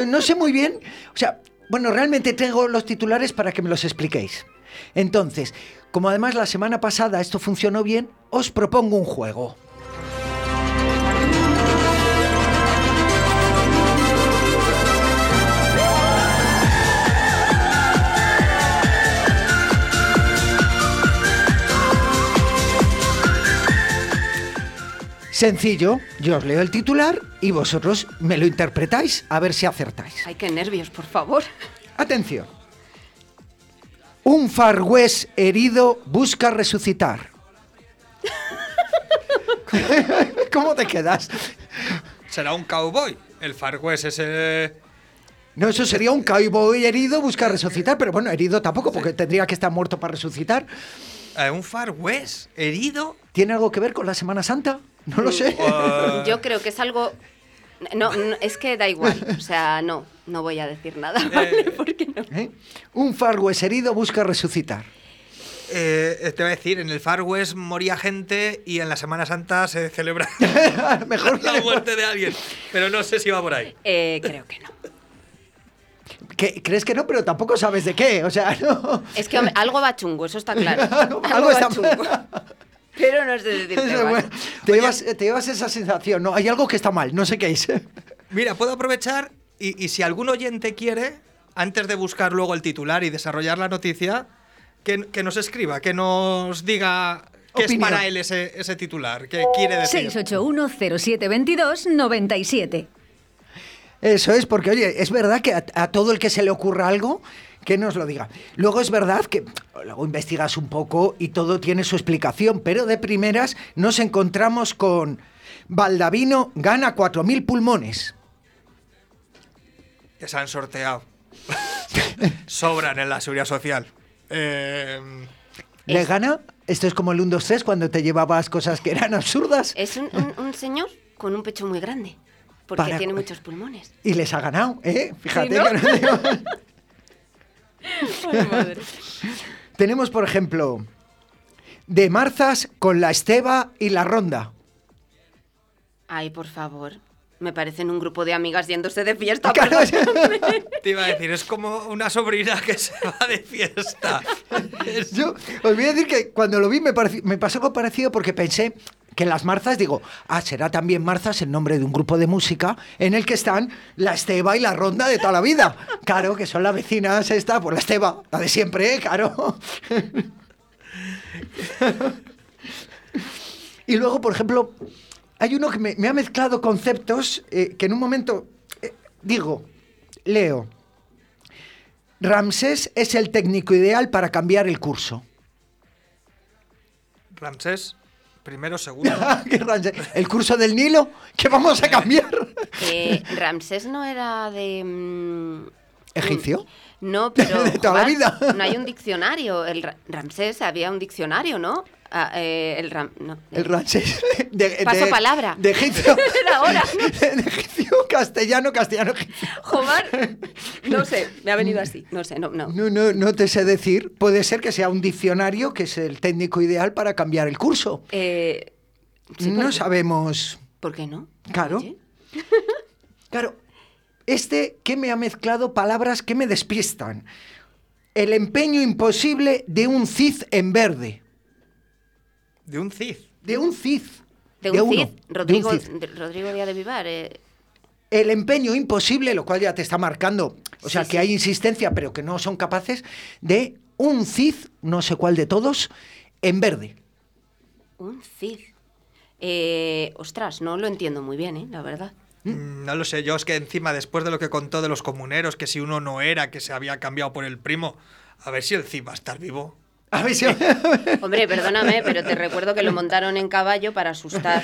no sé muy bien. O sea, bueno, realmente traigo los titulares para que me los expliquéis. Entonces, como además la semana pasada esto funcionó bien, os propongo un juego. Sencillo, yo os leo el titular y vosotros me lo interpretáis a ver si acertáis. Ay, qué nervios, por favor. Atención. Un Far West herido busca resucitar. ¿Cómo te quedas? Será un cowboy. El Far West ese... No, eso sería un cowboy herido busca resucitar, pero bueno, herido tampoco, porque tendría que estar muerto para resucitar. eh, un Far West herido. ¿Tiene algo que ver con la Semana Santa? No lo sé. Uh, Yo creo que es algo. No, no, es que da igual. O sea, no, no voy a decir nada. ¿vale? Porque no. ¿Eh? Un Far West herido busca resucitar. eh, te voy a decir, en el Far West moría gente y en la Semana Santa se celebra Mejor la muerte de alguien. Pero no sé si va por ahí. Eh, creo que no. que ¿Crees que no? Pero tampoco sabes de qué. O sea, no. Es que hombre, algo va chungo, eso está claro. Algo algo está- va chungo. Pero no sé decirte Eso, más. bueno, te, llevas, te llevas esa sensación, ¿no? Hay algo que está mal, no sé qué es. Mira, puedo aprovechar y, y si algún oyente quiere, antes de buscar luego el titular y desarrollar la noticia, que, que nos escriba, que nos diga qué es para él ese, ese titular, qué quiere decir. 681-0722-97. Eso es, porque oye, es verdad que a, a todo el que se le ocurra algo, que nos lo diga. Luego es verdad que luego investigas un poco y todo tiene su explicación, pero de primeras nos encontramos con Baldavino gana 4.000 pulmones. Que se han sorteado. Sobran en la seguridad social. Eh, ¿Le Es- gana? Esto es como el 1, 2, 3 cuando te llevabas cosas que eran absurdas Es un, un- un señor con un pecho muy grande. Porque Para- tiene muchos pulmones. y les ha ganado, ¿eh? Fíjate. ¿no? que no Ay, madre. Tenemos, por ejemplo, de Marzas con la Esteba y la Ronda. Ay, por favor. Me parecen un grupo de amigas yéndose de fiesta. Claro, te iba a decir, es como una sobrina que se va de fiesta. Es- Yo os voy a decir que cuando lo vi me, pareció- me pasó algo parecido porque pensé que las Marzas, digo, ah, será también Marzas el nombre de un grupo de música en el que están la Esteba y la Ronda de toda la vida. Claro, que son las vecinas esta, pues la Esteba, la de siempre, ¿eh? claro. y luego, por ejemplo, hay uno que me, me ha mezclado conceptos eh, que en un momento eh, digo, leo, Ramsés es el técnico ideal para cambiar el curso. Ramsés, primero, segundo. ¿Qué Ramsés? ¿El curso del Nilo? ¿Qué vamos a cambiar? Eh, Ramsés no era de. mm, ¿Egipcio? No, pero. De toda la Juan, vida. No hay un diccionario. El Ra- Ramsés había un diccionario, ¿no? Ah, eh, el Ram. No, El Ramsés. De, Paso de- palabra. De egipcio. Era ahora. De egipcio, castellano, castellano, egipcio. Jomar. No sé, me ha venido así. No sé, no, no. No, no, no te sé decir. Puede ser que sea un diccionario que es el técnico ideal para cambiar el curso. Eh, sí, no sabemos. ¿Por qué no? Claro. Oye. Claro, este que me ha mezclado palabras que me despistan. El empeño imposible de un Cid en verde. De un Cid. De un Cid. De un uno, Cid, de un Rodrigo, Cid. de- Rodrigo Díaz de Vivar. eh, El empeño imposible, lo cual ya te está marcando. O sea, Sí, que sí. hay insistencia, pero que no son capaces de un Cid, no sé cuál de todos, en verde. Un Cid. Eh, ostras, no lo entiendo muy bien, ¿eh? La verdad. Mm, No lo sé, yo es que encima, después de lo que contó de los comuneros, que si uno no era, que se había cambiado por el primo, a ver si el Cid va a estar vivo. A Hombre, perdóname, pero te recuerdo que lo montaron en caballo para asustar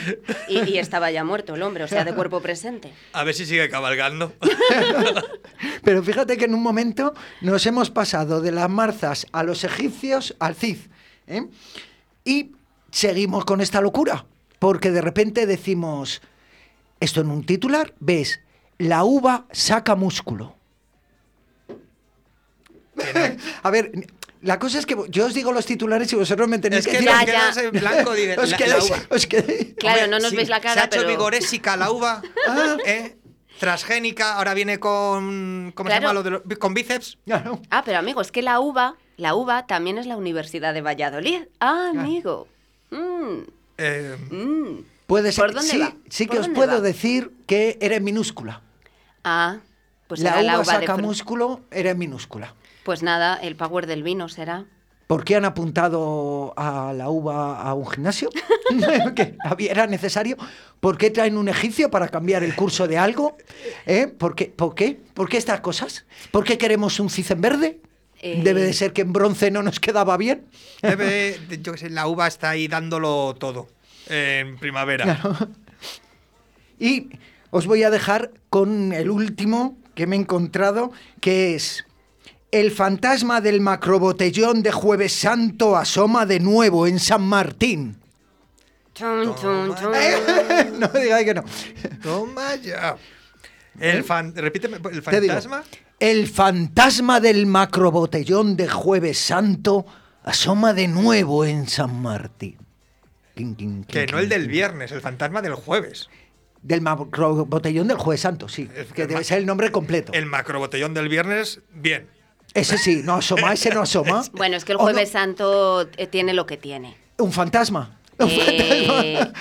y, y estaba ya muerto el hombre, o sea, de cuerpo presente. A ver si sigue cabalgando. Pero fíjate que en un momento nos hemos pasado de las marzas a los egipcios al Cid. ¿eh? Y seguimos con esta locura. Porque de repente decimos, esto en un titular, ves, la uva saca músculo. a ver, la cosa es que yo os digo los titulares y vosotros me tenéis Es que decir... ya. quedas en blanco. Os la- quedáis- la uva. os quedáis- Claro, Hombre, no nos sí, veis la Se ha cara, hecho pero... vigorésica la uva, ¿eh? transgénica, ahora viene con. ¿Cómo se Claro. llama lo de los- Con bíceps. Claro. Ah, pero amigo, es que la UBA, la UBA también es la Universidad de Valladolid. Ah, amigo. Mm, Eh, mm. Puede ser. ¿Por dónde sí, va? sí que ¿Por os puedo va? decir que era en minúscula. Ah, pues la será uva la de saca fru- músculo era en minúscula. Pues nada, el power del vino será. ¿Por qué han apuntado a la uva a un gimnasio? ¿Que había- ¿Era necesario? ¿Por qué traen un egipcio para cambiar el curso de algo? ¿Eh? ¿Por, qué? ¿Por qué? ¿Por qué estas cosas? ¿Por qué queremos un en verde? Eh. Debe de ser que en bronce no nos quedaba bien. debe- yo qué sé, la uva está ahí dándolo todo en primavera. Y os voy a dejar con el último que me he encontrado, que es el fantasma del macrobotellón de Jueves Santo asoma de nuevo en San Martín. Chun, chun, chun. no me digáis que no. Toma ya. El fan, repíteme, el ¿Eh? Fantasma. el fantasma del macrobotellón de Jueves Santo asoma de nuevo en San Martín. Quin, quin, Que quin, no el del viernes, el fantasma del jueves. Del macrobotellón del Jueves Santo, sí. Es Que el debe ser el nombre completo. El macrobotellón del viernes, bien. Ese sí, no asoma, ese no asoma. Bueno, es que el. Jueves Santo eh, tiene lo que tiene. Un fantasma. Un Eh, fantasma.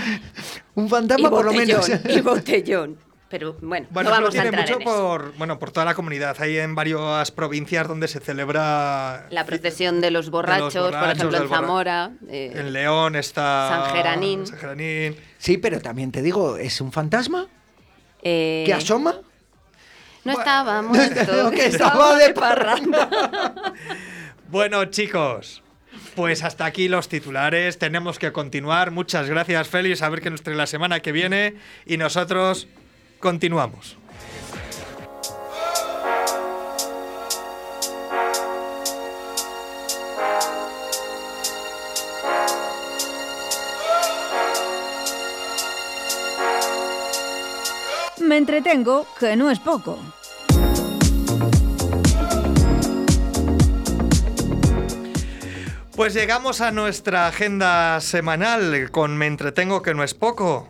Un Y fantasma por lo menos. y botellón. Pero bueno, Bueno, no vamos a tiene entrar mucho en eso. por, bueno, por toda la comunidad. Hay en varias provincias donde se celebra. La procesión de los borrachos, por borrachos, ejemplo, en Zamora. eh, En León está. San Geranín. San Geranín. Sí, pero también te digo, ¿es un fantasma eh, que asoma? No estaba muerto, que estaba de parranda. Bueno, chicos. Pues hasta aquí los titulares. Tenemos que continuar. Muchas gracias, Félix. A ver qué nos trae la semana que viene. Y nosotros continuamos. Me entretengo, que no es poco. Pues llegamos a nuestra agenda semanal con Me entretengo que no es poco.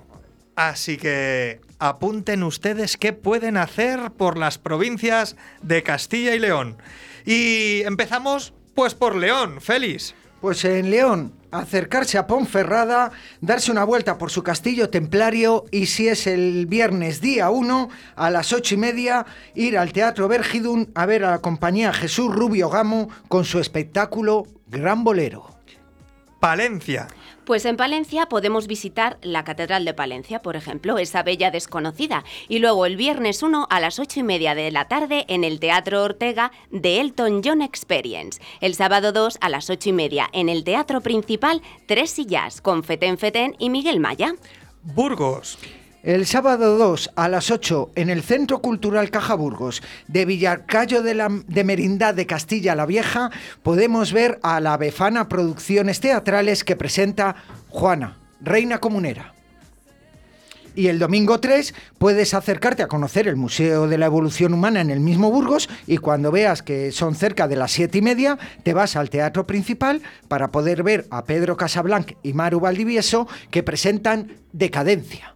Así que apunten ustedes qué pueden hacer por las provincias de Castilla y León. Y empezamos pues por León, Félix. Pues en León, acercarse a Ponferrada, darse una vuelta por su castillo templario y si es el viernes día 1 a las ocho y media, ir al Teatro Vergidun a ver a la compañía Jesús Rubio Gamo con su espectáculo Gran Bolero. Palencia. Pues en Palencia podemos visitar la Catedral de Palencia, por ejemplo, esa bella desconocida. Y luego el viernes 1 a las 8 y media de la tarde en el Teatro Ortega de Elton John Experience. El sábado 2 a las 8 y media en el Teatro Principal Tres Sillas con Fetén Fetén y Miguel Maya. Burgos. El sábado 2 a las 8 en el Centro Cultural Caja Burgos de Villarcayo de, de Merindad de Castilla la Vieja podemos ver a la Befana Producciones Teatrales que presenta Juana, Reina Comunera. Y el domingo 3 puedes acercarte a conocer el Museo de la Evolución Humana en el mismo Burgos y cuando veas que son cerca de las siete y media te vas al teatro principal para poder ver a Pedro Casablanc y Maru Valdivieso que presentan Decadencia.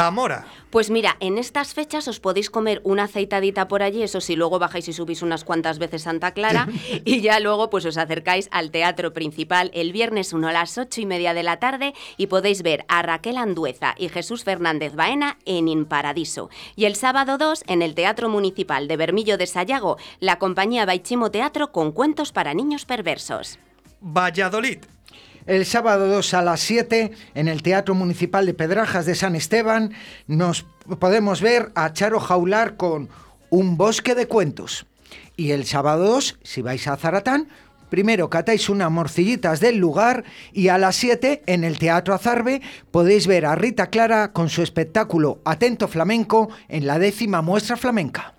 Zamora. Pues mira, en estas fechas os podéis comer una aceitadita por allí, eso sí, luego bajáis y subís unas cuantas veces Santa Clara y ya luego pues os acercáis al teatro principal el viernes 1 a las ocho y media de la tarde y podéis ver a Raquel Andueza y Jesús Fernández Baena en In Paradiso. Y el sábado 2 en el Teatro Municipal de Bermillo de Sayago, la compañía Baichimo Teatro con cuentos para niños perversos. Valladolid. El sábado 2 a las 7 en el Teatro Municipal de Pedrajas de San Esteban nos podemos ver a Charo Jaular con Un bosque de cuentos. Y el sábado 2, si vais a Zaratán, primero catáis unas morcillitas del lugar y a las 7 en el Teatro Azarbe podéis ver a Rita Clara con su espectáculo Atento Flamenco en la décima muestra flamenca.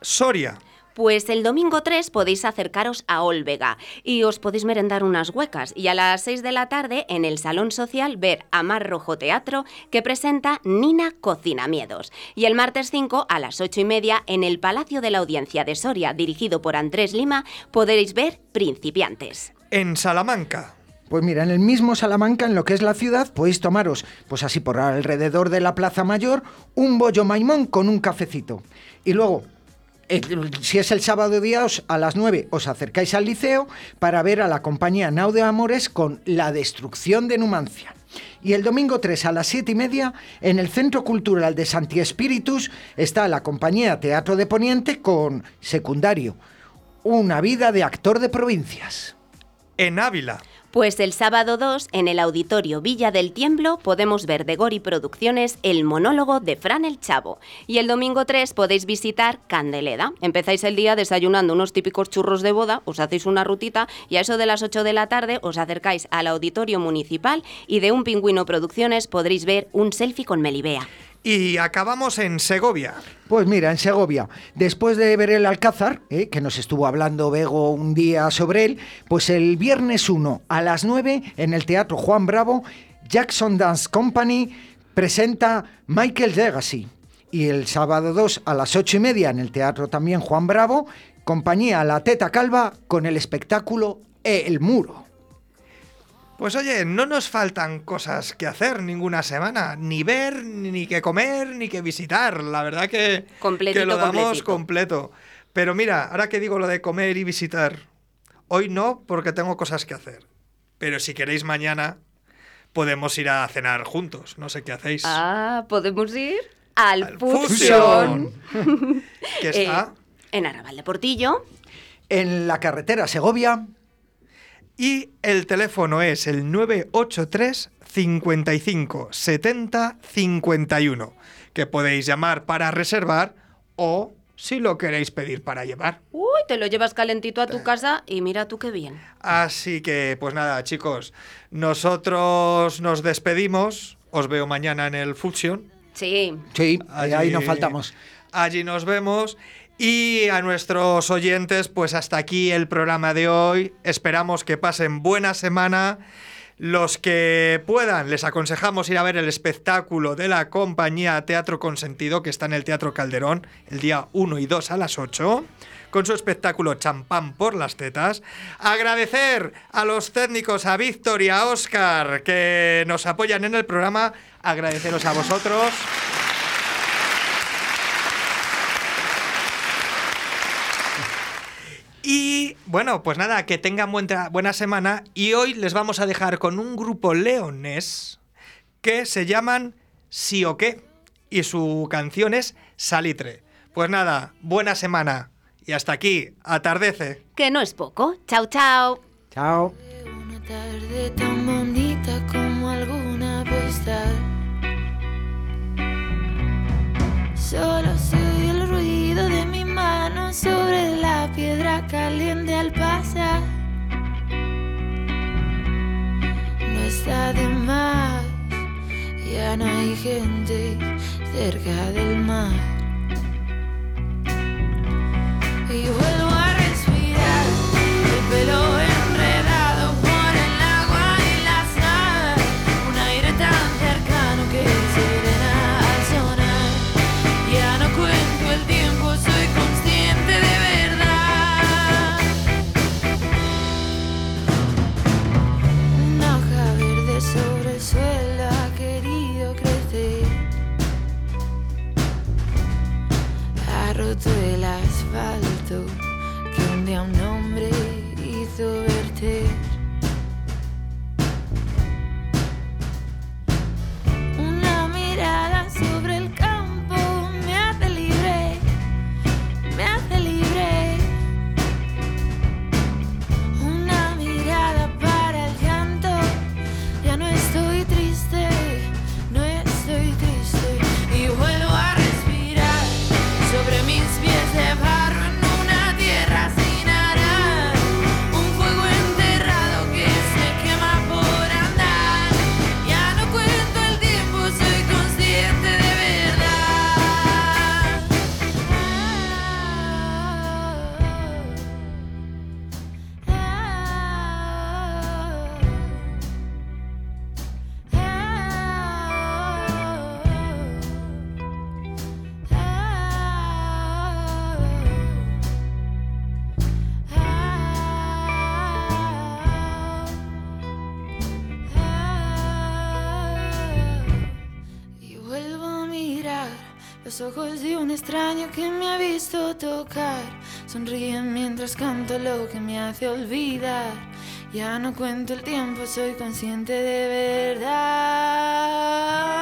Soria. Pues el domingo 3 podéis acercaros a Olvega y os podéis merendar unas huecas y a las 6 de la tarde en el Salón Social ver a Mar Rojo Teatro que presenta Nina Cocina Miedos. Y el martes 5 a las 8 y media en el Palacio de la Audiencia de Soria dirigido por Andrés Lima podréis ver Principiantes. En Salamanca. Pues mira, en el mismo Salamanca, en lo que es la ciudad, podéis tomaros, pues así por alrededor de la Plaza Mayor, un bollo maimón con un cafecito. Y luego, eh, si es el sábado día, os- a las 9 os acercáis al liceo para ver a la compañía Nau de Amores con La destrucción de Numancia. Y el domingo 3 a las 7 y media, en el Centro Cultural de Santi Espíritus, está la compañía Teatro de Poniente con Secundario, una vida de actor de provincias. En Ávila. Pues el sábado 2, en el auditorio Villa del Tiemblo, podemos ver de Gori Producciones el monólogo de Fran el Chavo. Y el domingo 3 podéis visitar Candeleda. Empezáis el día desayunando unos típicos churros de boda, os hacéis una rutita y a eso de las 8 de la tarde os acercáis al auditorio municipal y de Un Pingüino Producciones podréis ver un selfie con Melibea. Y acabamos en Segovia. Pues mira, en Segovia, después de ver el Alcázar, eh, que nos estuvo hablando Bego un día sobre él, pues el viernes 1 a las 9 en el Teatro Juan Bravo, Jackson Dance Company presenta Michael Legacy. Y el sábado 2 a las 8 y media en el Teatro también Juan Bravo, compañía La Teta Calva con el espectáculo El Muro. Pues oye, no nos faltan cosas que hacer ninguna semana, ni ver, ni que comer, ni que visitar. La verdad que, Completito, que lo damos completito. completo. Pero mira, ahora que digo lo de comer y visitar, hoy no porque tengo cosas que hacer. Pero si queréis mañana, podemos ir a cenar juntos. No sé qué hacéis. Ah, ¿podemos ir? Al, Fusion. Fusion. que Eh, está. en Arrabal de Portillo. En la carretera Segovia, Y el teléfono es el 983 55 70 51, que podéis llamar para reservar o si lo queréis pedir para llevar. Uy, te lo llevas calentito a tu casa y mira tú qué bien. Así que, pues nada, chicos, nosotros nos despedimos. Os veo mañana en el Fusion. Sí. sí, ahí no faltamos. Allí nos vemos. Y a nuestros oyentes, pues hasta aquí el programa de hoy. Esperamos que pasen buena semana. Los que puedan, les aconsejamos ir a ver el espectáculo de la compañía Teatro Consentido, que está en el Teatro Calderón, el día 1 y 2 a las 8, con su espectáculo Champán por las tetas. Agradecer a los técnicos, a Víctor y a Óscar, que nos apoyan en el programa. Agradeceros a vosotros. Y bueno, pues nada, que tengan buena, buena semana. Y hoy les vamos a dejar con un grupo leonés que se llaman Sí o qué. Y su canción es Salitre. Pues nada, buena semana. Y hasta aquí, atardece. Que no es poco. Chao, chao. Chao. Una tarde tan bonita como alguna. Solo se sobre la piedra caliente al pasar. No está de más, ya no hay gente cerca del mar. Y vuelvo a respirar el pelo fruto del asfalto que un día un hombre hizo verte. visto tocar. Sonríen mientras canto lo que me hace olvidar. Ya no cuento el tiempo, soy consciente de verdad.